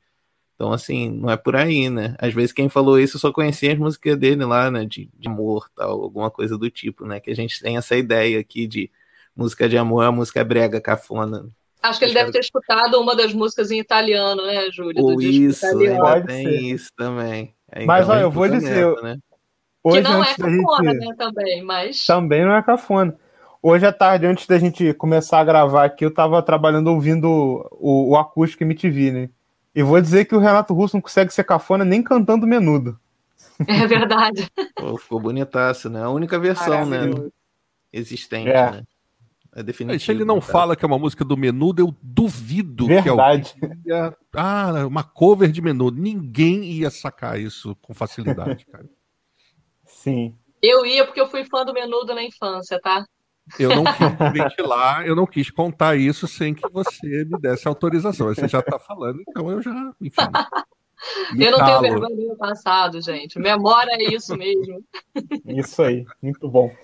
Então, assim, não é por aí, né? Às vezes quem falou isso só conhecia as músicas dele lá, né? De, de amor, tal, alguma coisa do tipo, né? Que a gente tem essa ideia aqui de música de amor, a música brega, cafona. Acho que ele deve ter escutado uma das músicas em italiano, né, Júlio? Ou isso, ainda tem isso também. Ainda mas olha, eu vou dizer, né? Hoje, que não é cafona, gente... né, também, mas... Também não é cafona. Hoje à tarde, antes da gente começar a gravar aqui, eu estava trabalhando ouvindo o, o acústico MTV, né? E vou dizer que o Renato Russo não consegue ser cafona nem cantando menudo. É verdade. Pô, ficou bonitaço, né? A única versão, né? Existente, é. né? É definitivo. Se ele não tá? fala que é uma música do Menudo, eu duvido Verdade. que alguém ia... Ah, uma cover de Menudo. Ninguém ia sacar isso com facilidade, cara. Sim. Eu ia porque eu fui fã do Menudo na infância, tá? Eu não quis ventilar, eu não quis contar isso sem que você me desse autorização. Você já está falando, então eu já, enfim. eu não calo. tenho vergonha do meu passado, gente. Memória é isso mesmo. Isso aí, muito bom.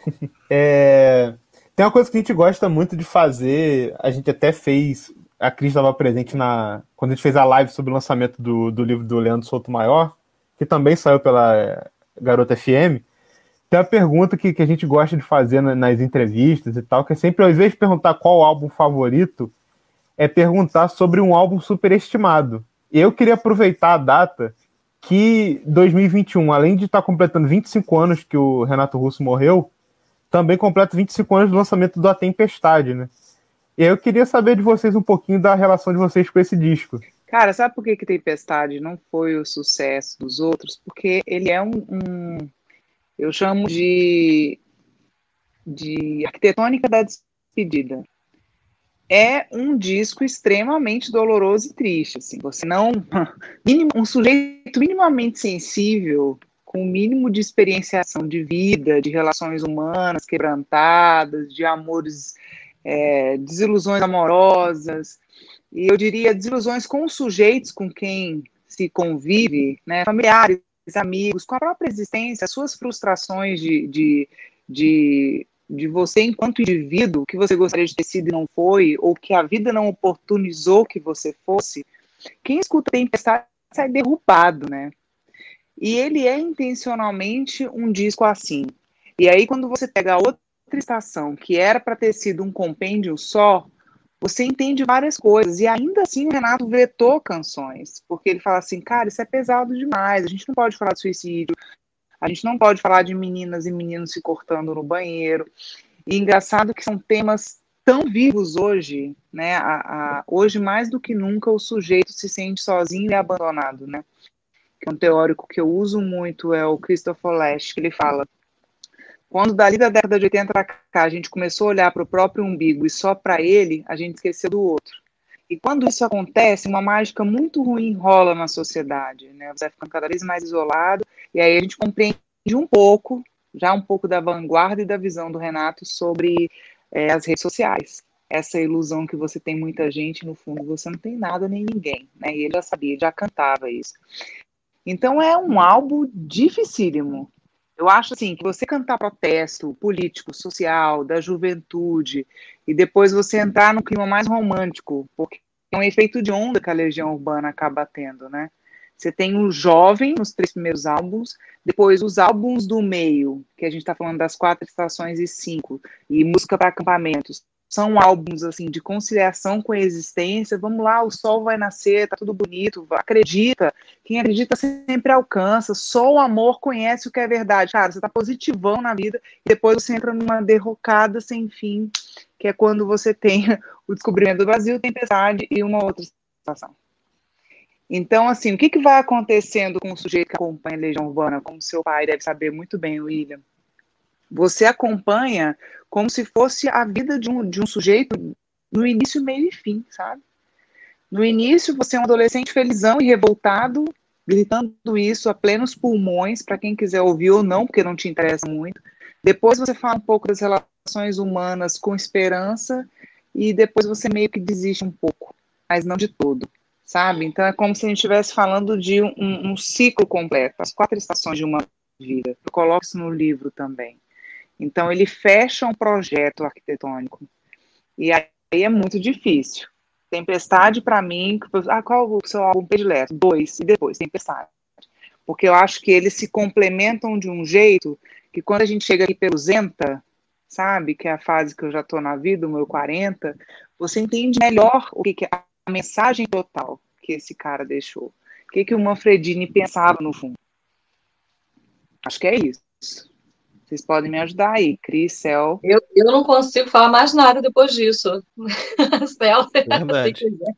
É... Tem uma coisa que a gente gosta muito de fazer, a gente até fez, a Cris estava presente na quando a gente fez a live sobre o lançamento do, do livro do Leandro Souto Maior, que também saiu pela Garota FM. Tem uma pergunta que, que a gente gosta de fazer nas entrevistas e tal, que é sempre, ao invés de perguntar qual álbum favorito, é perguntar sobre um álbum superestimado. Eu queria aproveitar a data que 2021, além de estar completando 25 anos que o Renato Russo morreu, também completa 25 anos do lançamento do A Tempestade, né? E aí eu queria saber de vocês um pouquinho da relação de vocês com esse disco. Cara, sabe por que, que Tempestade não foi o sucesso dos outros? Porque ele é um, um eu chamo de, de arquitetônica da despedida. É um disco extremamente doloroso e triste. Assim. Você não. Um sujeito minimamente sensível, com o mínimo de experienciação de vida, de relações humanas quebrantadas, de amores, é, desilusões amorosas, e eu diria desilusões com os sujeitos com quem se convive, né, familiares amigos, com a própria existência, as suas frustrações de, de, de, de você enquanto indivíduo, que você gostaria de ter sido e não foi, ou que a vida não oportunizou que você fosse, quem escuta Tempestade sai derrubado, né? E ele é intencionalmente um disco assim. E aí, quando você pega outra estação, que era para ter sido um compêndio só, você entende várias coisas. E ainda assim o Renato vetou canções, porque ele fala assim, cara, isso é pesado demais, a gente não pode falar de suicídio, a gente não pode falar de meninas e meninos se cortando no banheiro. E engraçado que são temas tão vivos hoje, né? A, a, hoje mais do que nunca o sujeito se sente sozinho e abandonado, né? Que é um teórico que eu uso muito é o Christopher Lash, que ele fala quando dali da década de 80 para cá a gente começou a olhar para o próprio umbigo e só para ele, a gente esqueceu do outro. E quando isso acontece, uma mágica muito ruim rola na sociedade, né? Você vai ficando cada vez mais isolado, e aí a gente compreende um pouco, já um pouco da vanguarda e da visão do Renato sobre é, as redes sociais. Essa ilusão que você tem muita gente, no fundo você não tem nada nem ninguém, né? E ele já sabia, já cantava isso. Então é um álbum dificílimo, eu acho assim que você cantar protesto político, social, da juventude, e depois você entrar no clima mais romântico, porque é um efeito de onda que a Legião Urbana acaba tendo, né? Você tem o jovem nos três primeiros álbuns, depois os álbuns do meio, que a gente está falando das quatro estações e cinco, e música para acampamentos são álbuns assim de conciliação com a existência. Vamos lá, o sol vai nascer, tá tudo bonito. Acredita. Quem acredita sempre alcança. Só o amor conhece o que é verdade. Cara, você tá positivão na vida e depois você entra numa derrocada sem fim, que é quando você tem o descobrimento do Brasil, tempestade e uma outra situação. Então, assim, o que, que vai acontecendo com o sujeito que acompanha a Legião Urbana, como seu pai deve saber muito bem, William? Você acompanha como se fosse a vida de um, de um sujeito no início, meio e fim, sabe? No início, você é um adolescente felizão e revoltado, gritando isso a plenos pulmões, para quem quiser ouvir ou não, porque não te interessa muito. Depois você fala um pouco das relações humanas com esperança, e depois você meio que desiste um pouco, mas não de todo, sabe? Então é como se a gente estivesse falando de um, um ciclo completo, as quatro estações de uma vida. Eu coloco isso no livro também. Então, ele fecha um projeto arquitetônico. E aí é muito difícil. Tempestade, para mim, ah, qual o seu álbum predileto? Dois, e depois, Tempestade. Porque eu acho que eles se complementam de um jeito que quando a gente chega aqui pelo Zenta, sabe, que é a fase que eu já estou na vida, o meu 40, você entende melhor o que, que é a mensagem total que esse cara deixou. O que, que o Manfredini pensava no fundo. Acho que é isso. Vocês podem me ajudar aí, Cris, Cel. Eu, eu não consigo falar mais nada depois disso. Cel, se quiser.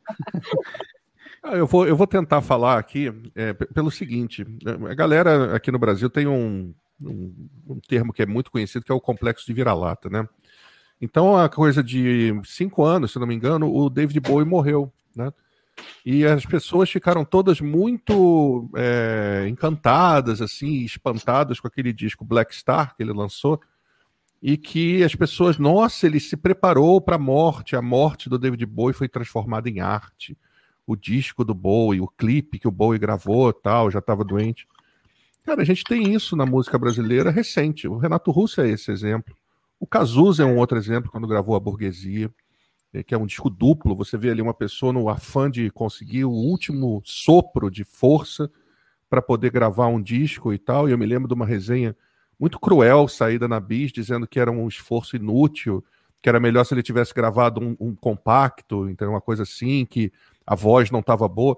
Ah, eu vou, eu vou tentar falar aqui é, pelo seguinte: a galera aqui no Brasil tem um, um, um termo que é muito conhecido, que é o complexo de vira-lata, né? Então, a coisa de cinco anos, se não me engano, o David Bowie morreu, né? E as pessoas ficaram todas muito é, encantadas, assim, espantadas com aquele disco Black Star que ele lançou. e que as pessoas, nossa, ele se preparou para a morte, a morte do David Bowie foi transformada em arte. O disco do Bowie, o clipe que o Bowie gravou, tal, já estava doente. Cara, a gente tem isso na música brasileira recente. O Renato Russo é esse exemplo. O Cazuza é um outro exemplo quando gravou a Burguesia, que é um disco duplo. Você vê ali uma pessoa no afã de conseguir o último sopro de força para poder gravar um disco e tal. E eu me lembro de uma resenha muito cruel saída na Bis, dizendo que era um esforço inútil, que era melhor se ele tivesse gravado um, um compacto, então uma coisa assim, que a voz não estava boa.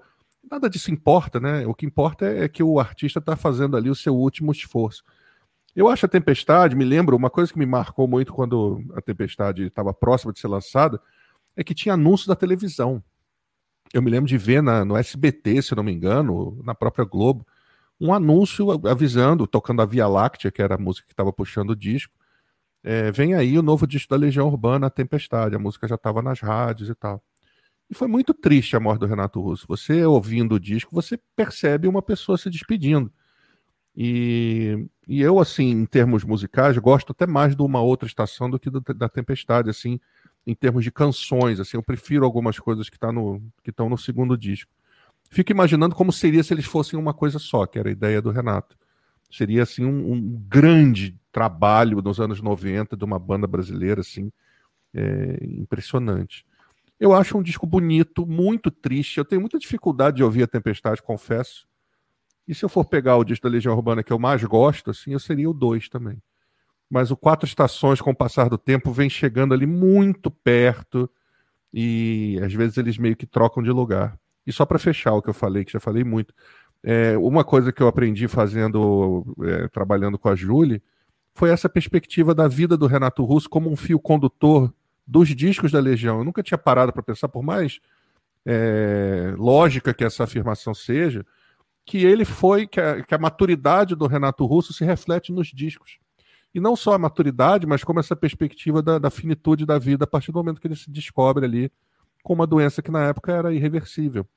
Nada disso importa, né? O que importa é, é que o artista está fazendo ali o seu último esforço. Eu acho a Tempestade, me lembro, uma coisa que me marcou muito quando a Tempestade estava próxima de ser lançada, é que tinha anúncio da televisão. Eu me lembro de ver na, no SBT, se não me engano, na própria Globo, um anúncio avisando, tocando a Via Láctea, que era a música que estava puxando o disco. É, vem aí o novo disco da Legião Urbana, a Tempestade. A música já estava nas rádios e tal. E foi muito triste a morte do Renato Russo. Você ouvindo o disco, você percebe uma pessoa se despedindo. E, e eu, assim, em termos musicais, gosto até mais de uma outra estação do que do, da Tempestade, assim, em termos de canções. Assim, eu prefiro algumas coisas que tá no, estão no segundo disco. Fico imaginando como seria se eles fossem uma coisa só, que era a ideia do Renato. Seria assim um, um grande trabalho nos anos 90 de uma banda brasileira assim, é, impressionante. Eu acho um disco bonito, muito triste. Eu tenho muita dificuldade de ouvir a Tempestade, confesso. E se eu for pegar o disco da Legião Urbana que eu mais gosto, assim, eu seria o 2 também. Mas o Quatro Estações, com o passar do tempo, vem chegando ali muito perto e às vezes eles meio que trocam de lugar. E só para fechar o que eu falei, que já falei muito, é, uma coisa que eu aprendi fazendo, é, trabalhando com a Julie, foi essa perspectiva da vida do Renato Russo como um fio condutor dos discos da Legião. Eu nunca tinha parado para pensar, por mais é, lógica que essa afirmação seja, que ele foi, que a, que a maturidade do Renato Russo se reflete nos discos. E não só a maturidade, mas como essa perspectiva da, da finitude da vida a partir do momento que ele se descobre ali com uma doença que na época era irreversível.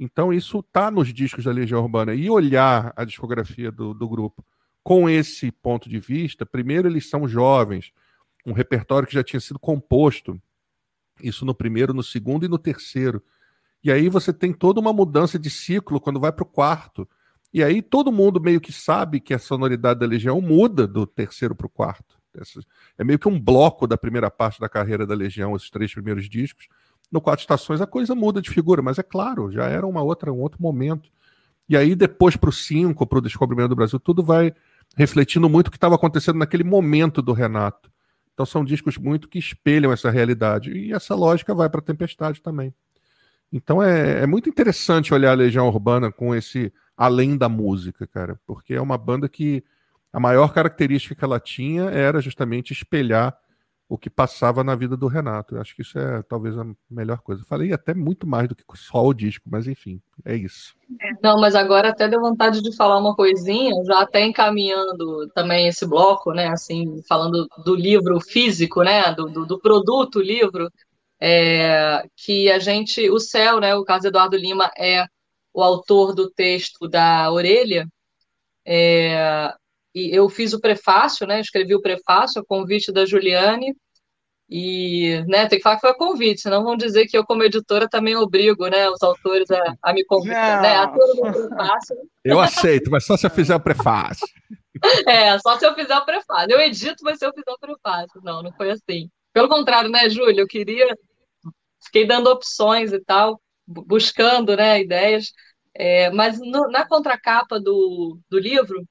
Então isso está nos discos da Legião Urbana. E olhar a discografia do, do grupo com esse ponto de vista, primeiro eles são jovens, um repertório que já tinha sido composto, isso no primeiro, no segundo e no terceiro. E aí você tem toda uma mudança de ciclo quando vai para o quarto. E aí todo mundo meio que sabe que a sonoridade da Legião muda do terceiro para o quarto. É meio que um bloco da primeira parte da carreira da Legião, esses três primeiros discos. No Quatro Estações a coisa muda de figura, mas é claro, já era uma outra, um outro momento. E aí depois para o 5, para o Descobrimento do Brasil, tudo vai refletindo muito o que estava acontecendo naquele momento do Renato. Então são discos muito que espelham essa realidade. E essa lógica vai para a Tempestade também. Então é, é, muito interessante olhar a Legião Urbana com esse além da música, cara, porque é uma banda que a maior característica que ela tinha era justamente espelhar o que passava na vida do Renato. Eu acho que isso é talvez a melhor coisa. Falei até muito mais do que só o disco, mas enfim, é isso. Não, mas agora até deu vontade de falar uma coisinha, já até encaminhando também esse bloco, né? Assim, falando do livro físico, né? Do, do, do produto livro, é, que a gente, o Céu, né? O Carlos Eduardo Lima é o autor do texto da Orelha. É, e eu fiz o prefácio, né? Escrevi o prefácio, a convite da Juliane, e né, tem que falar que foi a convite, senão vão dizer que eu, como editora, também obrigo né, os autores a, a me convidar. Né, a prefácio. Eu aceito, mas só se eu fizer o prefácio. É, só se eu fizer o prefácio. Eu edito, mas se eu fizer o prefácio. Não, não foi assim. Pelo contrário, né, Júlia? Eu queria. Fiquei dando opções e tal, buscando né, ideias. É, mas no, na contracapa do, do livro,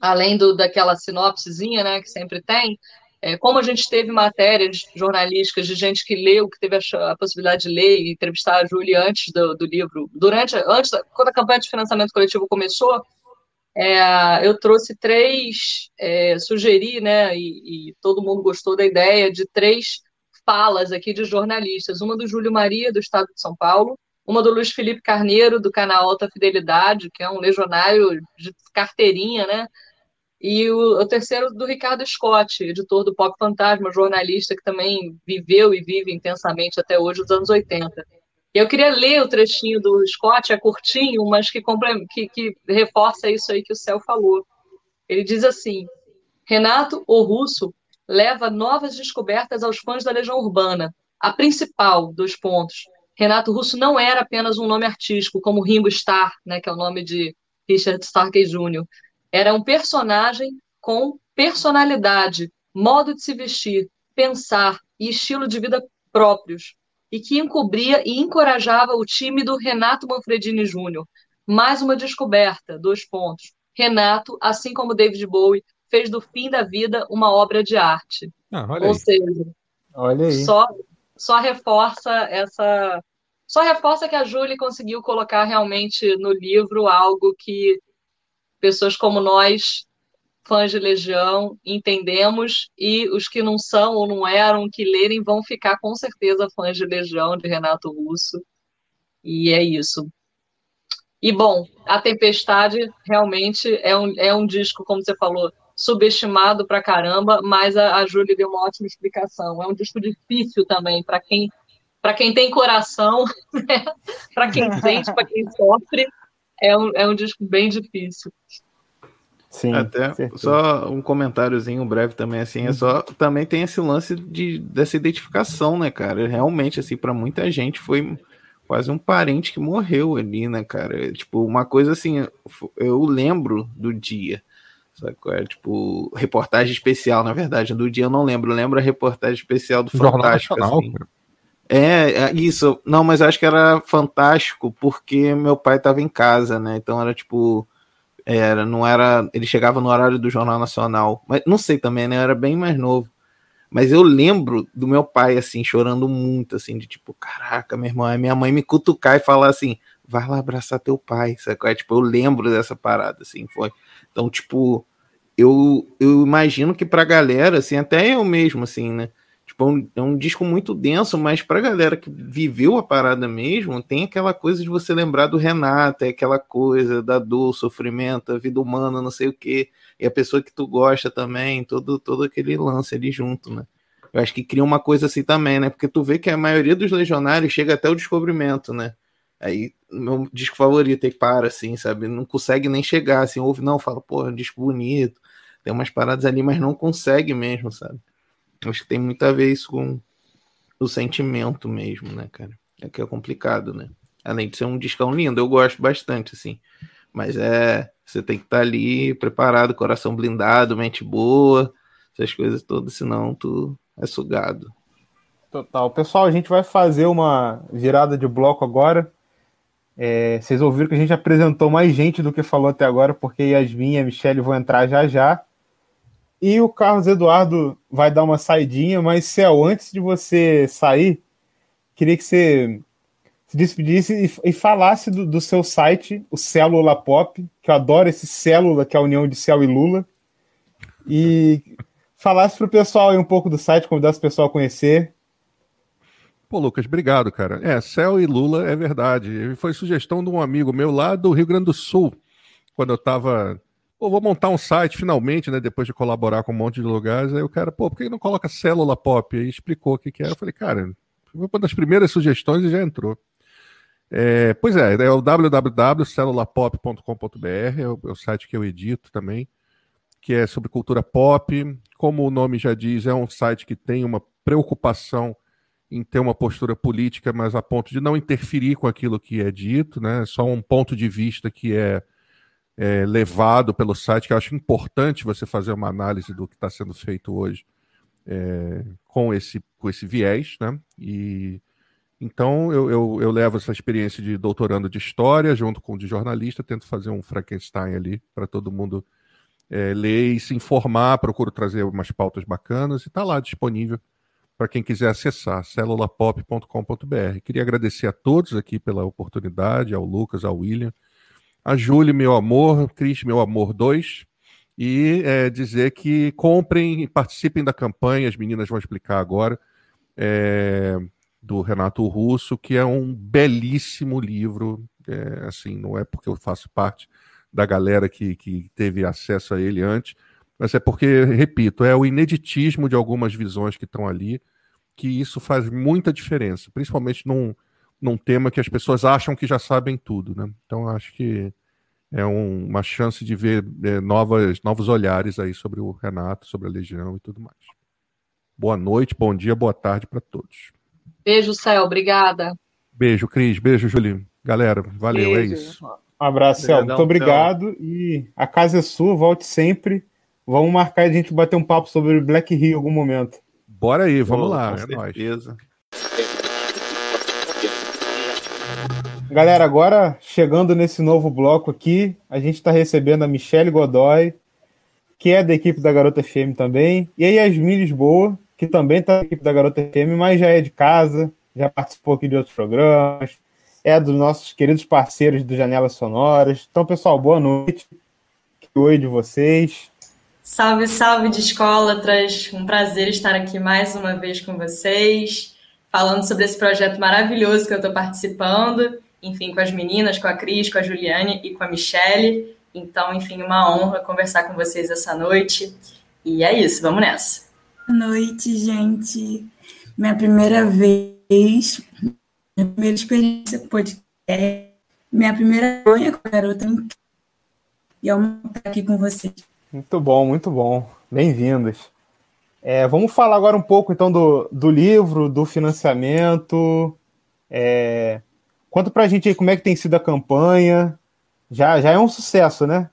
além do, daquela sinopsezinha, né, que sempre tem, é, como a gente teve matérias jornalísticas de gente que leu, que teve a, a possibilidade de ler e entrevistar a Júlia antes do, do, livro, durante, antes, quando a campanha de financiamento coletivo começou, é, eu trouxe três, é, sugeri, né, e, e, todo mundo gostou da ideia de três falas aqui de jornalistas, uma do Júlio Maria, do Estado de São Paulo, uma do Luiz Felipe Carneiro, do canal Alta Fidelidade, que é um legionário de carteirinha, né, e o, o, terceiro do Ricardo Scott, editor do Pop Fantasma, jornalista que também viveu e vive intensamente até hoje, os anos 80. E eu queria ler o trechinho do Scott, é curtinho, mas que, que, que reforça isso aí que o Céu falou. Ele diz assim: Renato, o russo, leva novas descobertas aos fãs da Legião Urbana. A principal dos pontos. Renato Russo não era apenas um nome artístico, como Ringo Starr, né, que é o nome de Richard Starkey Jr. Era um personagem com personalidade, modo de se vestir, pensar e estilo de vida próprios, e que encobria e encorajava o time do Renato Manfredini Jr. Mais uma descoberta, dois pontos. Renato, assim como David Bowie, fez do fim da vida uma obra de arte. Ah, olha Ou aí. seja, Olha aí. só, só reforça essa. Só reforça que a Julie conseguiu colocar realmente no livro algo que pessoas como nós, fãs de Legião, entendemos, e os que não são ou não eram, que lerem, vão ficar com certeza fãs de Legião, de Renato Russo. E é isso. E bom, A Tempestade realmente é um, é um disco, como você falou, subestimado pra caramba, mas a, a Júlia deu uma ótima explicação. É um disco difícil também para quem para quem tem coração, né? para quem sente, para quem sofre, é um, é um disco bem difícil. Sim, Até certeza. só um comentáriozinho breve também, assim, é só também tem esse lance de, dessa identificação, né, cara? Realmente, assim, para muita gente foi quase um parente que morreu ali, né, cara? Tipo, uma coisa assim, eu lembro do dia, sabe? qual é? Tipo, reportagem especial, na verdade, do dia eu não lembro, eu lembro a reportagem especial do Jornal Fantástico, Nacional, assim. É, é, isso. Não, mas eu acho que era fantástico porque meu pai tava em casa, né? Então era tipo. Era, não era. Ele chegava no horário do Jornal Nacional. Mas não sei também, né? Eu era bem mais novo. Mas eu lembro do meu pai, assim, chorando muito, assim, de tipo, caraca, meu irmão, aí minha mãe me cutucar e falar assim, vai lá abraçar teu pai, sabe? qual é? Tipo, eu lembro dessa parada, assim, foi. Então, tipo, eu, eu imagino que pra galera, assim, até eu mesmo, assim, né? Tipo, é um, é um disco muito denso, mas pra galera que viveu a parada mesmo, tem aquela coisa de você lembrar do Renato, é aquela coisa da dor, sofrimento, a vida humana, não sei o quê, e a pessoa que tu gosta também, todo, todo aquele lance ali junto, né? Eu acho que cria uma coisa assim também, né? Porque tu vê que a maioria dos legionários chega até o descobrimento, né? Aí, meu disco favorito, aí para, assim, sabe? Não consegue nem chegar, assim, ouve, não, fala, pô, é um disco bonito, tem umas paradas ali, mas não consegue mesmo, sabe? Acho que tem muito a ver isso com o sentimento mesmo, né, cara? É que é complicado, né? Além de ser um discão lindo, eu gosto bastante, assim. Mas é. Você tem que estar ali preparado, coração blindado, mente boa, essas coisas todas, senão tu é sugado. Total. Pessoal, a gente vai fazer uma virada de bloco agora. É, vocês ouviram que a gente apresentou mais gente do que falou até agora, porque Yasmin e a Michelle vão entrar já já. E o Carlos Eduardo vai dar uma saidinha, mas Céu, antes de você sair, queria que você se despedisse e, e falasse do, do seu site, o Célula Pop, que eu adoro esse célula, que é a união de céu e Lula. E falasse para o pessoal aí um pouco do site, convidasse o pessoal a conhecer. Pô, Lucas, obrigado, cara. É, Céu e Lula é verdade. Foi sugestão de um amigo meu lá do Rio Grande do Sul, quando eu tava. Pô, vou montar um site finalmente, né? Depois de colaborar com um monte de lugares. Aí o cara, pô, por que não coloca célula pop? Aí explicou o que, que era. Eu falei, cara, foi uma das primeiras sugestões e já entrou. É, pois é, é o www.celulapop.com.br, é é o site que eu edito também, que é sobre cultura pop. Como o nome já diz, é um site que tem uma preocupação em ter uma postura política, mas a ponto de não interferir com aquilo que é dito, né? Só um ponto de vista que é, é levado pelo site, que eu acho importante você fazer uma análise do que está sendo feito hoje é, com, esse, com esse viés, né? E então eu, eu, eu levo essa experiência de doutorando de história junto com de jornalista, tento fazer um Frankenstein ali para todo mundo é, ler e se informar, procuro trazer umas pautas bacanas e está lá disponível para quem quiser acessar, celulapop.com.br. Queria agradecer a todos aqui pela oportunidade, ao Lucas, ao William, a Júlia, meu amor, Cris, meu amor 2, e é, dizer que comprem e participem da campanha, as meninas vão explicar agora, é, do Renato Russo, que é um belíssimo livro, é, assim, não é porque eu faço parte da galera que, que teve acesso a ele antes, mas é porque, repito, é o ineditismo de algumas visões que estão ali, que isso faz muita diferença, principalmente num, num tema que as pessoas acham que já sabem tudo, né? Então acho que é um, uma chance de ver é, novas, novos olhares aí sobre o Renato, sobre a Legião e tudo mais. Boa noite, bom dia, boa tarde para todos. Beijo, Céu. Obrigada. Beijo, Cris. Beijo, Julinho. Galera, valeu, é Beijo. isso. Um abraço, Céu. Muito obrigado. E a casa é sua, volte sempre. Vamos marcar e a gente bater um papo sobre Black Hill em algum momento. Bora aí, vamos Pô, lá, com é nóis. certeza. Galera, agora chegando nesse novo bloco aqui, a gente está recebendo a Michelle Godoy, que é da equipe da Garota FM também, e a Yasmin Lisboa, que também está da equipe da Garota FM, mas já é de casa, já participou aqui de outros programas, é dos nossos queridos parceiros do Janelas Sonoras. Então, pessoal, boa noite. Que oi de vocês. Salve, salve de escolatras! Um prazer estar aqui mais uma vez com vocês, falando sobre esse projeto maravilhoso que eu estou participando, enfim, com as meninas, com a Cris, com a Juliane e com a Michelle. Então, enfim, uma honra conversar com vocês essa noite. E é isso, vamos nessa. Boa noite, gente. Minha primeira vez, minha primeira experiência com podcast, minha primeira vergonha com garota. E é uma estar aqui com vocês. Muito bom, muito bom. Bem-vindas. É, vamos falar agora um pouco então do, do livro, do financiamento. É, conta pra gente aí como é que tem sido a campanha. Já, já é um sucesso, né?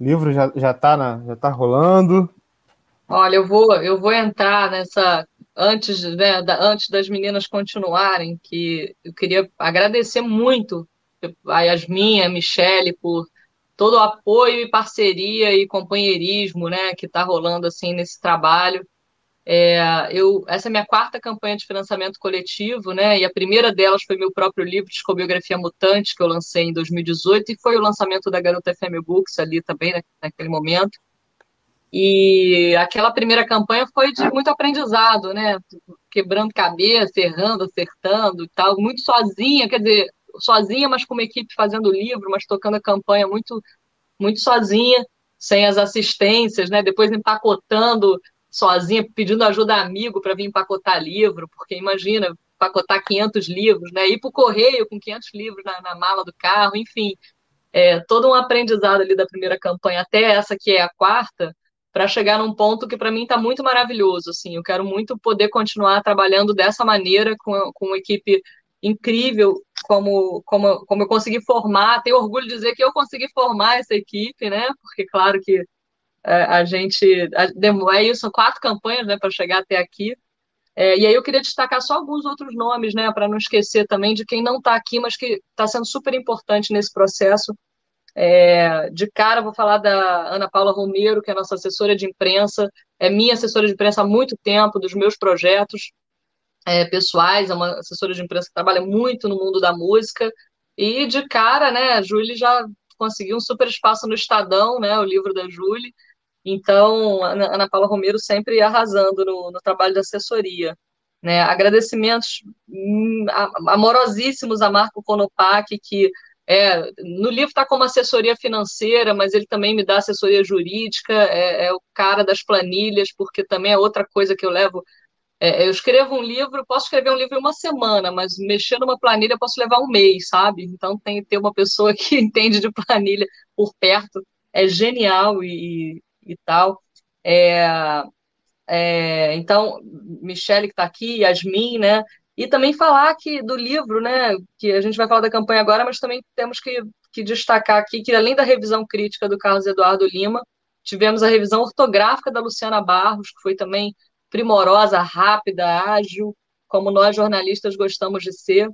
O livro já, já, tá na, já tá rolando. Olha, eu vou, eu vou entrar nessa antes, né, da- antes das meninas continuarem, que eu queria agradecer muito a Yasmin, a Michele por todo o apoio e parceria e companheirismo, né, que está rolando assim nesse trabalho. É, eu, essa é a minha quarta campanha de financiamento coletivo, né? E a primeira delas foi meu próprio livro, Discobiografia Mutante, que eu lancei em 2018, e foi o lançamento da Garota FM Books ali também, né, naquele momento. E aquela primeira campanha foi de muito aprendizado, né? Quebrando cabeça, errando, acertando e tal, muito sozinha, quer dizer, sozinha, mas com uma equipe fazendo livro, mas tocando a campanha muito, muito sozinha, sem as assistências, né? Depois empacotando sozinha, pedindo ajuda a amigo para vir empacotar livro, porque imagina, empacotar 500 livros, né? Ir para o correio com 500 livros na, na mala do carro, enfim. É, todo um aprendizado ali da primeira campanha até essa que é a quarta, para chegar num ponto que para mim está muito maravilhoso. Assim, eu quero muito poder continuar trabalhando dessa maneira com, com uma equipe incrível, como, como, como eu consegui formar. Tenho orgulho de dizer que eu consegui formar essa equipe, né? Porque claro que é, a gente a, é isso, quatro campanhas, né, para chegar até aqui. É, e aí eu queria destacar só alguns outros nomes, né, para não esquecer também de quem não está aqui, mas que está sendo super importante nesse processo. É, de cara, vou falar da Ana Paula Romero, que é nossa assessora de imprensa, é minha assessora de imprensa há muito tempo, dos meus projetos é, pessoais, é uma assessora de imprensa que trabalha muito no mundo da música, e de cara, né, a Júlia já conseguiu um super espaço no Estadão, né, o livro da Júlia, então, a Ana Paula Romero sempre arrasando no, no trabalho da assessoria. Né? Agradecimentos hum, amorosíssimos a Marco Konopak, que é, no livro está como assessoria financeira, mas ele também me dá assessoria jurídica, é, é o cara das planilhas, porque também é outra coisa que eu levo. É, eu escrevo um livro, posso escrever um livro em uma semana, mas mexer numa planilha posso levar um mês, sabe? Então tem que ter uma pessoa que entende de planilha por perto, é genial e, e tal. É, é, então, Michele que está aqui, Yasmin, né? E também falar que do livro, né? Que a gente vai falar da campanha agora, mas também temos que, que destacar aqui que além da revisão crítica do Carlos Eduardo Lima, tivemos a revisão ortográfica da Luciana Barros, que foi também primorosa, rápida, ágil, como nós jornalistas gostamos de ser.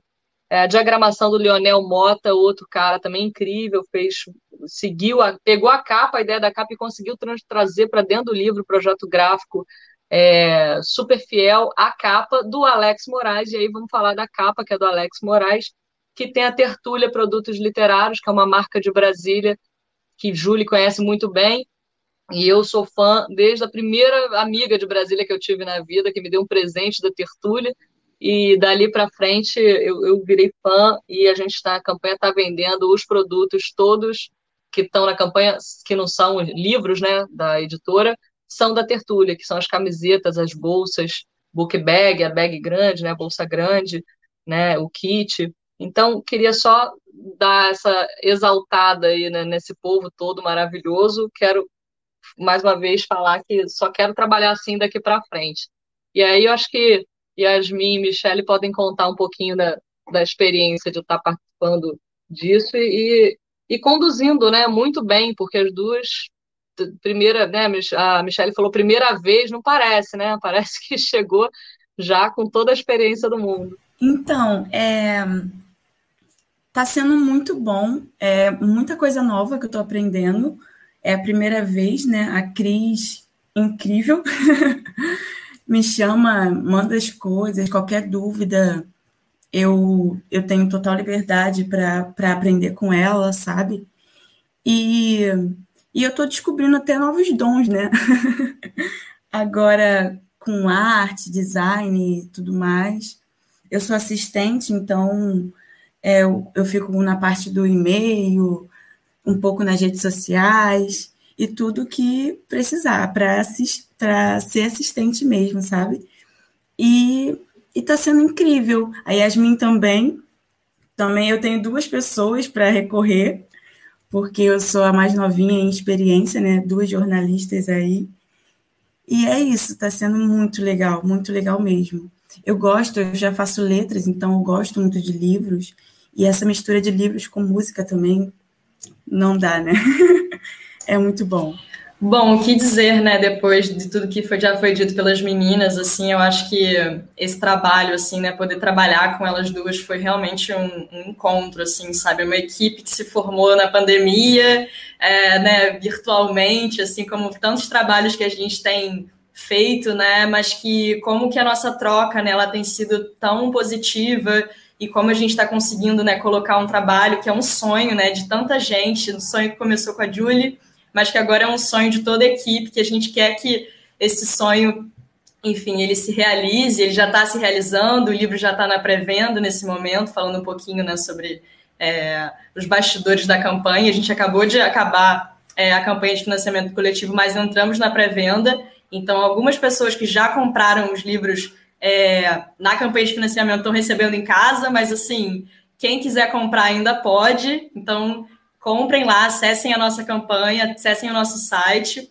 É, a diagramação do Leonel Mota, outro cara também incrível, fez, seguiu, a, pegou a capa, a ideia da capa e conseguiu trans- trazer para dentro do livro o projeto gráfico é, super fiel à capa do Alex Moraes. E aí vamos falar da capa, que é do Alex Moraes, que tem a Tertúlia Produtos Literários, que é uma marca de Brasília, que Júlia conhece muito bem. E eu sou fã desde a primeira amiga de Brasília que eu tive na vida, que me deu um presente da Tertúlia. E dali para frente eu, eu virei fã e a gente está, a campanha está vendendo os produtos todos que estão na campanha, que não são livros, né, da editora, são da Tertúlia, que são as camisetas, as bolsas, book bag, a bag grande, né, a bolsa grande, né, o kit. Então, queria só dar essa exaltada aí, né, nesse povo todo maravilhoso. Quero mais uma vez falar que só quero trabalhar assim daqui para frente. E aí eu acho que Yasmin e Michele podem contar um pouquinho da, da experiência de estar participando disso e, e conduzindo, né, muito bem, porque as duas primeira, né, a Michelle falou primeira vez, não parece, né? Parece que chegou já com toda a experiência do mundo. Então, é, tá sendo muito bom, é muita coisa nova que eu tô aprendendo. É a primeira vez, né? A Cris, incrível, me chama, manda as coisas, qualquer dúvida, eu, eu tenho total liberdade para aprender com ela, sabe? E, e eu estou descobrindo até novos dons, né? Agora, com arte, design e tudo mais. Eu sou assistente, então é, eu, eu fico na parte do e-mail, um pouco nas redes sociais e tudo que precisar para assist, ser assistente mesmo, sabe? E está sendo incrível. A Yasmin também. Também eu tenho duas pessoas para recorrer, porque eu sou a mais novinha em experiência, né? Duas jornalistas aí. E é isso, está sendo muito legal, muito legal mesmo. Eu gosto, eu já faço letras, então eu gosto muito de livros. E essa mistura de livros com música também não dá, né? é muito bom. Bom, o que dizer, né, depois de tudo que foi, já foi dito pelas meninas, assim, eu acho que esse trabalho, assim, né, poder trabalhar com elas duas foi realmente um, um encontro, assim, sabe, uma equipe que se formou na pandemia, é, né, virtualmente, assim, como tantos trabalhos que a gente tem feito, né, mas que como que a nossa troca, né, ela tem sido tão positiva e como a gente está conseguindo, né, colocar um trabalho que é um sonho, né, de tanta gente, um sonho que começou com a Julie, mas que agora é um sonho de toda a equipe, que a gente quer que esse sonho, enfim, ele se realize, ele já está se realizando, o livro já está na pré-venda nesse momento, falando um pouquinho né, sobre é, os bastidores da campanha. A gente acabou de acabar é, a campanha de financiamento coletivo, mas entramos na pré-venda. Então, algumas pessoas que já compraram os livros é, na campanha de financiamento estão recebendo em casa, mas assim, quem quiser comprar ainda pode. Então, comprem lá, acessem a nossa campanha, acessem o nosso site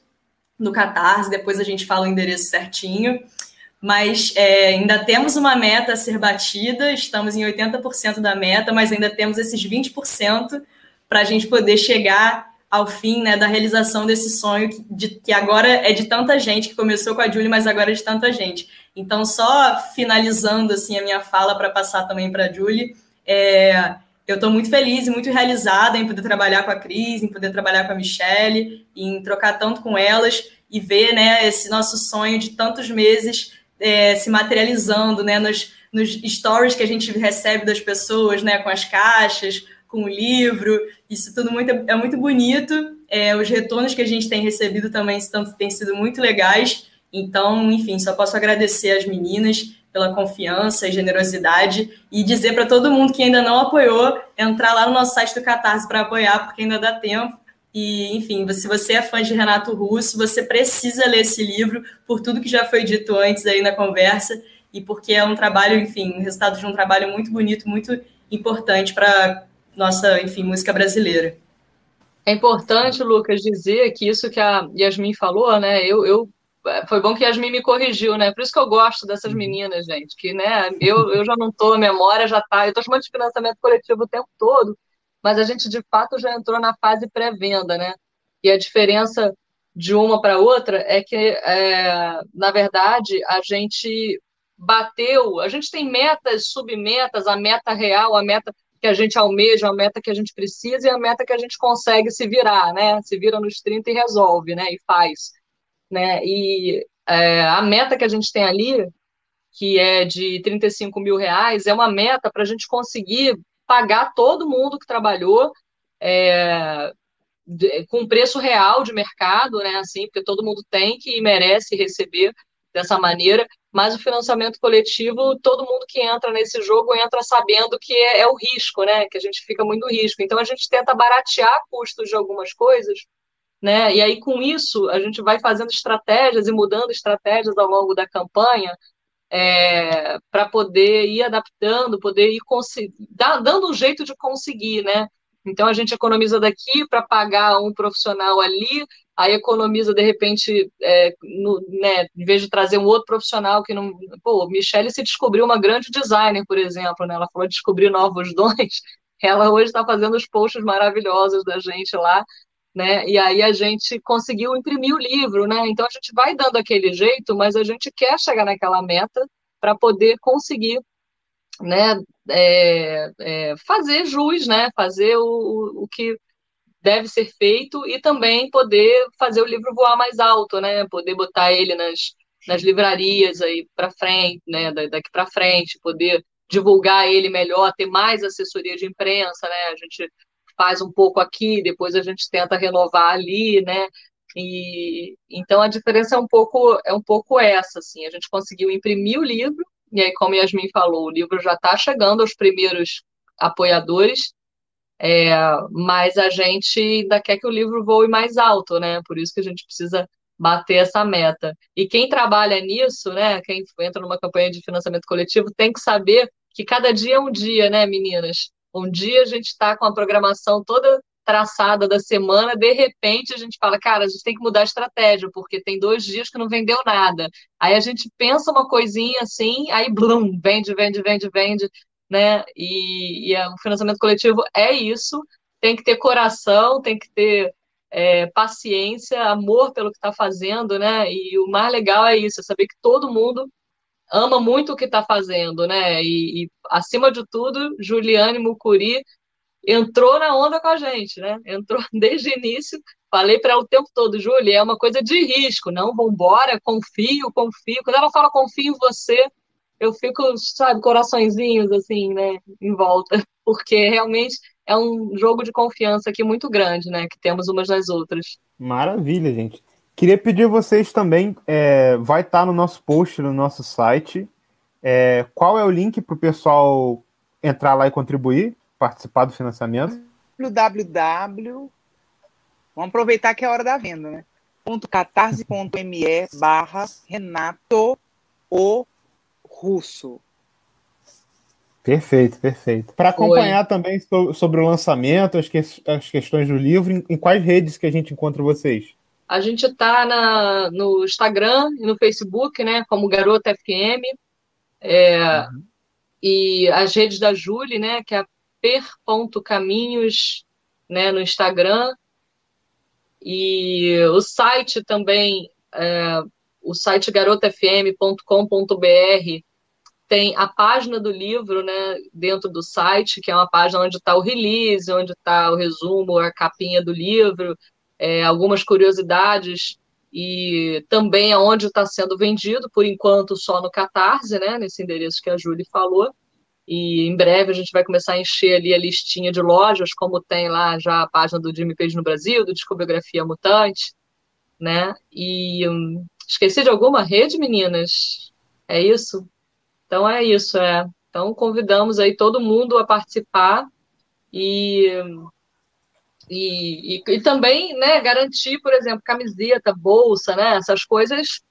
no Catarse, depois a gente fala o endereço certinho. Mas é, ainda temos uma meta a ser batida, estamos em 80% da meta, mas ainda temos esses 20% para a gente poder chegar ao fim né, da realização desse sonho que, de, que agora é de tanta gente, que começou com a Julie, mas agora é de tanta gente. Então, só finalizando assim a minha fala para passar também para a Julie, é, eu estou muito feliz e muito realizada em poder trabalhar com a Cris, em poder trabalhar com a Michelle, em trocar tanto com elas e ver né, esse nosso sonho de tantos meses é, se materializando né, nos, nos stories que a gente recebe das pessoas, né, com as caixas, com o livro. Isso tudo muito, é muito bonito. É, os retornos que a gente tem recebido também estão, têm sido muito legais. Então, enfim, só posso agradecer às meninas pela confiança e generosidade e dizer para todo mundo que ainda não apoiou, entrar lá no nosso site do Catarse para apoiar, porque ainda dá tempo. E, enfim, se você é fã de Renato Russo, você precisa ler esse livro por tudo que já foi dito antes aí na conversa e porque é um trabalho, enfim, um resultado de um trabalho muito bonito, muito importante para nossa, enfim, música brasileira. É importante, Lucas, dizer que isso que a Yasmin falou, né? Eu, eu foi bom que a Yasmin me corrigiu, né? Por isso que eu gosto dessas uhum. meninas, gente. Que, né, eu, eu já não tô, a memória já tá. Eu tô chamando de financiamento coletivo o tempo todo, mas a gente, de fato, já entrou na fase pré-venda, né? E a diferença de uma para outra é que, é, na verdade, a gente bateu, a gente tem metas, submetas, a meta real, a meta que a gente almeja, a meta que a gente precisa e a meta que a gente consegue se virar, né? Se vira nos 30 e resolve, né? E faz né? E é, a meta que a gente tem ali, que é de 35 mil reais, é uma meta para a gente conseguir pagar todo mundo que trabalhou é, com preço real de mercado, né? Assim, porque todo mundo tem que e merece receber dessa maneira. Mas o financiamento coletivo, todo mundo que entra nesse jogo entra sabendo que é, é o risco, né? Que a gente fica muito risco. Então a gente tenta baratear custos de algumas coisas né? E aí, com isso, a gente vai fazendo estratégias e mudando estratégias ao longo da campanha é, para poder ir adaptando, poder ir dando um jeito de conseguir, né? Então a gente economiza daqui para pagar um profissional ali, aí economiza de repente, é, no, né, em vez de trazer um outro profissional que não. Pô, Michelle se descobriu uma grande designer, por exemplo, né? Ela falou de descobrir novos dons. Ela hoje está fazendo os posts maravilhosos da gente lá, né? E aí a gente conseguiu imprimir o livro, né? Então a gente vai dando aquele jeito, mas a gente quer chegar naquela meta para poder conseguir né, é, é, fazer jus, né, fazer o, o que deve ser feito e também poder fazer o livro voar mais alto, né, poder botar ele nas, nas livrarias aí para frente, né, daqui para frente, poder divulgar ele melhor, ter mais assessoria de imprensa, né, a gente faz um pouco aqui, depois a gente tenta renovar ali, né, e então a diferença é um pouco é um pouco essa, assim, a gente conseguiu imprimir o livro e aí, como Yasmin falou, o livro já está chegando aos primeiros apoiadores, é, mas a gente ainda quer que o livro voe mais alto, né? Por isso que a gente precisa bater essa meta. E quem trabalha nisso, né? Quem entra numa campanha de financiamento coletivo tem que saber que cada dia é um dia, né, meninas? Um dia a gente está com a programação toda traçada da semana, de repente a gente fala, cara, a gente tem que mudar a estratégia, porque tem dois dias que não vendeu nada. Aí a gente pensa uma coisinha assim, aí blum, vende, vende, vende, vende, né? E, e é, o financiamento coletivo é isso, tem que ter coração, tem que ter é, paciência, amor pelo que está fazendo, né? E o mais legal é isso, é saber que todo mundo ama muito o que está fazendo, né? E, e, acima de tudo, Juliane Mucuri entrou na onda com a gente, né? Entrou desde o início. Falei para ela o tempo todo, Júlia, é uma coisa de risco, não, vambora, confio, confio. Quando ela fala confio em você, eu fico, sabe, coraçõezinhos assim, né, em volta, porque realmente é um jogo de confiança aqui muito grande, né, que temos umas nas outras. Maravilha, gente. Queria pedir a vocês também, é, vai estar tá no nosso post, no nosso site, é, qual é o link para o pessoal entrar lá e contribuir? participar do financiamento? www. Vamos aproveitar que é a hora da venda, né? .catarse.me barra Renato o Russo. Perfeito, perfeito. Para acompanhar Oi. também sobre o lançamento, as, que, as questões do livro, em, em, quais redes que a gente encontra vocês? A gente está no Instagram e no Facebook, né, como Garota FM, é, uhum. e as redes da Julie, né, que é a per.caminhos né, no Instagram. E o site também, é, o site garotafm.com.br tem a página do livro né, dentro do site, que é uma página onde está o release, onde está o resumo, a capinha do livro, é, algumas curiosidades e também aonde está sendo vendido, por enquanto só no Catarse, né, nesse endereço que a Júlia falou. E em breve a gente vai começar a encher ali a listinha de lojas, como tem lá já a página do Jimmy Page no Brasil, do Discografia Mutante, né? E hum, esqueci de alguma rede, meninas? É isso? Então é isso, é. Então convidamos aí todo mundo a participar e e, e, e, também né, garantir, por exemplo, camiseta, bolsa, né, essas coisas,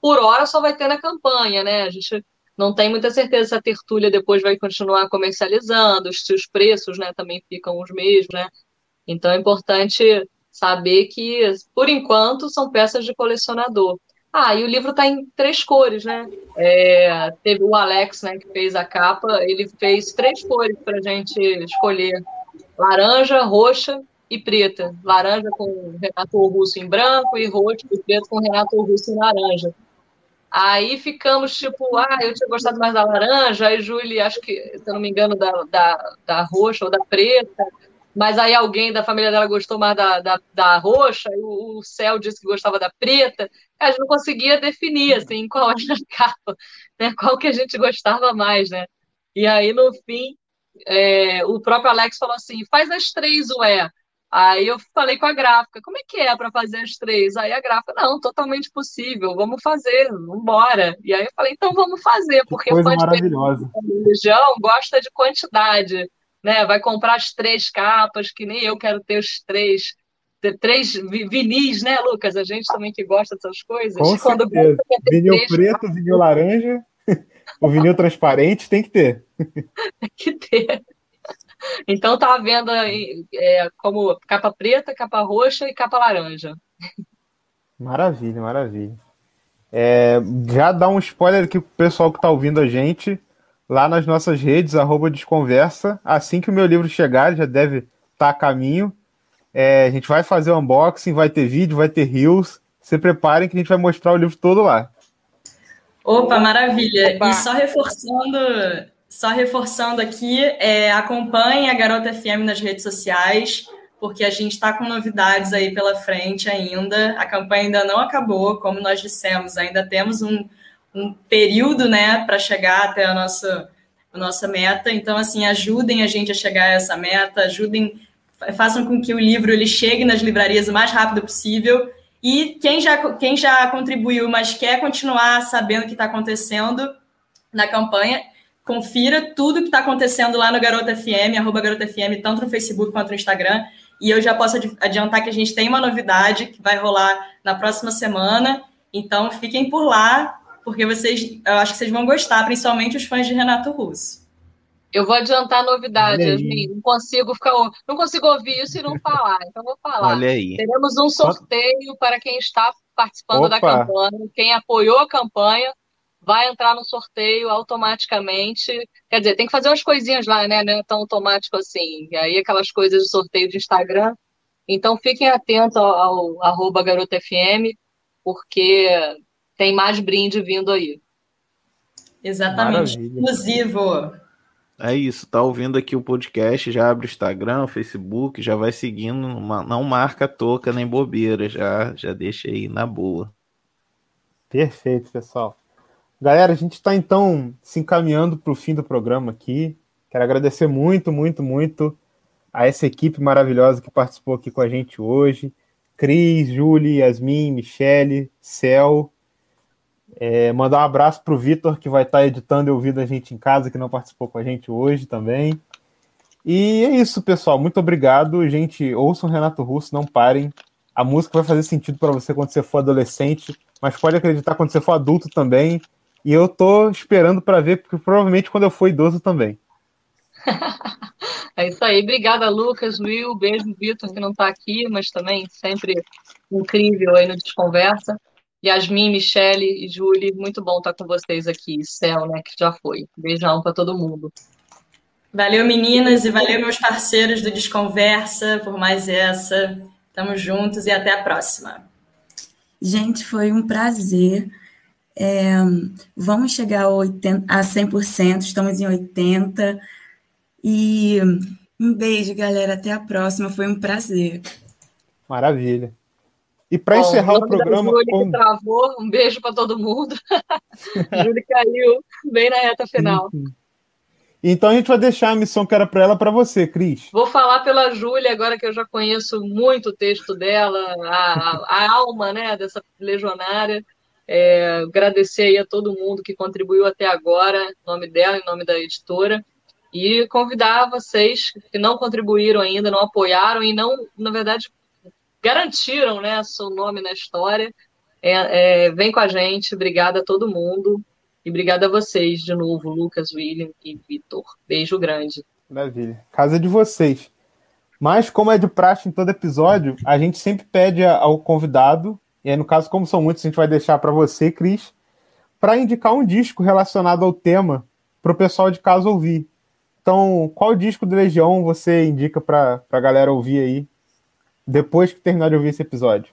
por hora só vai ter na campanha, né? A gente não tem muita certeza se a tertúlia depois vai continuar comercializando, se os preços né, também ficam os mesmos, né? Então é importante saber que, por enquanto, são peças de colecionador. Ah, e o livro está em três cores, né? É, teve o Alex, né, que fez a capa, ele fez três cores para a gente escolher: laranja, roxa e preta. Laranja com Renato Russo em branco e roxo e preto com Renato Russo em laranja. Aí ficamos tipo, ah, eu tinha gostado mais da laranja, aí Julie, acho que, se eu não me engano, da, da, da roxa ou da preta, mas aí alguém da família dela gostou mais da, da, da roxa, e o, o Céu disse que gostava da preta, a gente não conseguia definir, assim, qual era a capa, né, qual que a gente gostava mais, né, e aí, no fim, é, o próprio Alex falou assim, faz as três, ué, Aí eu falei com a gráfica, como é que é para fazer as três? Aí a gráfica, não, totalmente possível, vamos fazer, vamos embora. E aí eu falei, então vamos fazer, porque que coisa maravilhosa. religião gosta de quantidade, né? Vai comprar as três capas, que nem eu quero ter os três, ter três vinis, né, Lucas? A gente também que gosta dessas coisas. Com Quando certeza. Vinil preto, capas. vinil laranja, o vinil transparente tem que ter. tem que ter. Então tá à venda é, como capa preta, capa roxa e capa laranja. Maravilha, maravilha. É, já dá um spoiler aqui pro pessoal que tá ouvindo a gente lá nas nossas redes, arroba Desconversa. Assim que o meu livro chegar, já deve estar tá a caminho. É, a gente vai fazer o unboxing, vai ter vídeo, vai ter reels. Se preparem que a gente vai mostrar o livro todo lá. Opa, maravilha. Opa. E só reforçando, só reforçando aqui, é, acompanhe a Garota FM nas redes sociais, porque a gente está com novidades aí pela frente ainda. A campanha ainda não acabou, como nós dissemos, ainda temos um, um período né, para chegar até a nossa, a nossa meta. Então, assim, ajudem a gente a chegar a essa meta, ajudem, façam com que o livro ele chegue nas livrarias o mais rápido possível e quem já, quem já contribuiu, mas quer continuar sabendo o que está acontecendo na campanha, confira tudo que está acontecendo lá no Garota FM, arroba Garota FM, tanto no Facebook quanto no Instagram. E eu já posso adiantar que a gente tem uma novidade que vai rolar na próxima semana. Então fiquem por lá, porque vocês, eu acho que vocês vão gostar, principalmente os fãs de Renato Russo. Eu vou adiantar a novidade, Yasmin. Não consigo ficar, não consigo ouvir isso e não falar. Então vou falar. Olha aí. Teremos um sorteio para quem está participando Opa. da campanha. Quem apoiou a campanha vai entrar no sorteio automaticamente. Quer dizer, tem que fazer umas coisinhas lá, né? Não é tão automático assim. E aí aquelas coisas de sorteio de Instagram. Então fiquem atentos ao, ao arroba garotafm, porque tem mais brinde vindo aí. Exatamente. Maravilha. Exclusivo. É isso, tá ouvindo aqui o podcast, já abre o Instagram, o Facebook, já vai seguindo, não marca toca nem bobeira, já, já deixa aí na boa. Perfeito, pessoal. Galera, a gente está então se encaminhando para o fim do programa aqui. Quero agradecer muito, muito, muito a essa equipe maravilhosa que participou aqui com a gente hoje. Cris, Julie, Yasmin, Michele, Cel, é, mandar um abraço para o Vitor, que vai estar tá editando e ouvindo a gente em casa, que não participou com a gente hoje também. E é isso, pessoal. Muito obrigado. Gente, ouçam Renato Russo, não parem. A música vai fazer sentido para você quando você for adolescente, mas pode acreditar quando você for adulto também. E eu tô esperando para ver, porque provavelmente quando eu for idoso também. é isso aí. Obrigada, Lucas, Will. Beijo, Vitor, que não está aqui, mas também sempre incrível aí no Desconversa. Yasmin, Michele e Julie, muito bom estar com vocês aqui. Céu, né, que já foi. Beijão para todo mundo. Valeu, meninas, e valeu, meus parceiros do Desconversa, por mais essa. Tamo juntos e até a próxima. Gente, foi um prazer. É, vamos chegar a, 80, a 100%, estamos em 80%. E um beijo, galera. Até a próxima. Foi um prazer. Maravilha. E para encerrar o programa. Júlia com... travou, um beijo para todo mundo. Júlia caiu bem na reta final. Então a gente vai deixar a missão que era para ela para você, Cris. Vou falar pela Júlia, agora que eu já conheço muito o texto dela, a, a alma né, dessa legionária. É, agradecer aí a todo mundo que contribuiu até agora, em nome dela, em nome da editora, e convidar vocês que não contribuíram ainda, não apoiaram e não, na verdade, garantiram né, seu nome na história. É, é, vem com a gente, obrigada a todo mundo. E obrigada a vocês de novo, Lucas, William e Vitor. Beijo grande. Maravilha. Casa de vocês. Mas, como é de praxe em todo episódio, a gente sempre pede ao convidado, e aí, no caso, como são muitos, a gente vai deixar para você, Cris, para indicar um disco relacionado ao tema para o pessoal de casa ouvir. Então, qual disco do Legião você indica para a galera ouvir aí depois que terminar de ouvir esse episódio?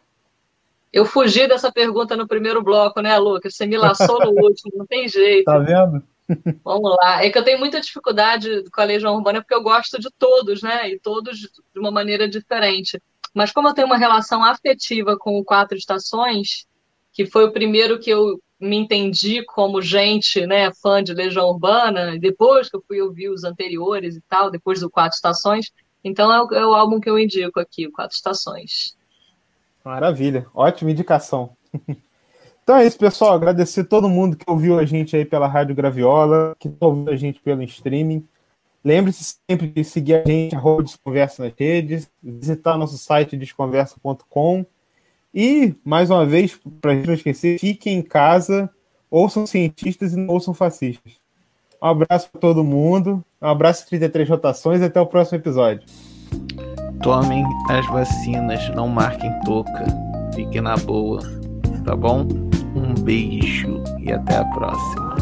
Eu fugi dessa pergunta no primeiro bloco, né, Lucas? Você me laçou no último, não tem jeito. Tá vendo? Vamos lá. É que eu tenho muita dificuldade com a Legião Urbana porque eu gosto de todos, né? E todos de uma maneira diferente. Mas como eu tenho uma relação afetiva com o Quatro Estações, que foi o primeiro que eu me entendi como gente, né, fã de Legião Urbana, depois que eu fui ouvir os anteriores e tal, depois do Quatro Estações, então é o, é o álbum que eu indico aqui, o Quatro Estações. Maravilha, ótima indicação. Então é isso, pessoal. Agradecer todo mundo que ouviu a gente aí pela Rádio Graviola, que ouviu a gente pelo streaming. Lembre-se sempre de seguir a gente, arroba Desconversa nas redes, visitar nosso site desconversa.com e, mais uma vez, para a gente não esquecer, fiquem em casa, ouçam cientistas e não ouçam fascistas. Um abraço para todo mundo, um abraço 33 rotações e até o próximo episódio. Tomem as vacinas, não marquem toca, fiquem na boa, tá bom? Um beijo e até a próxima.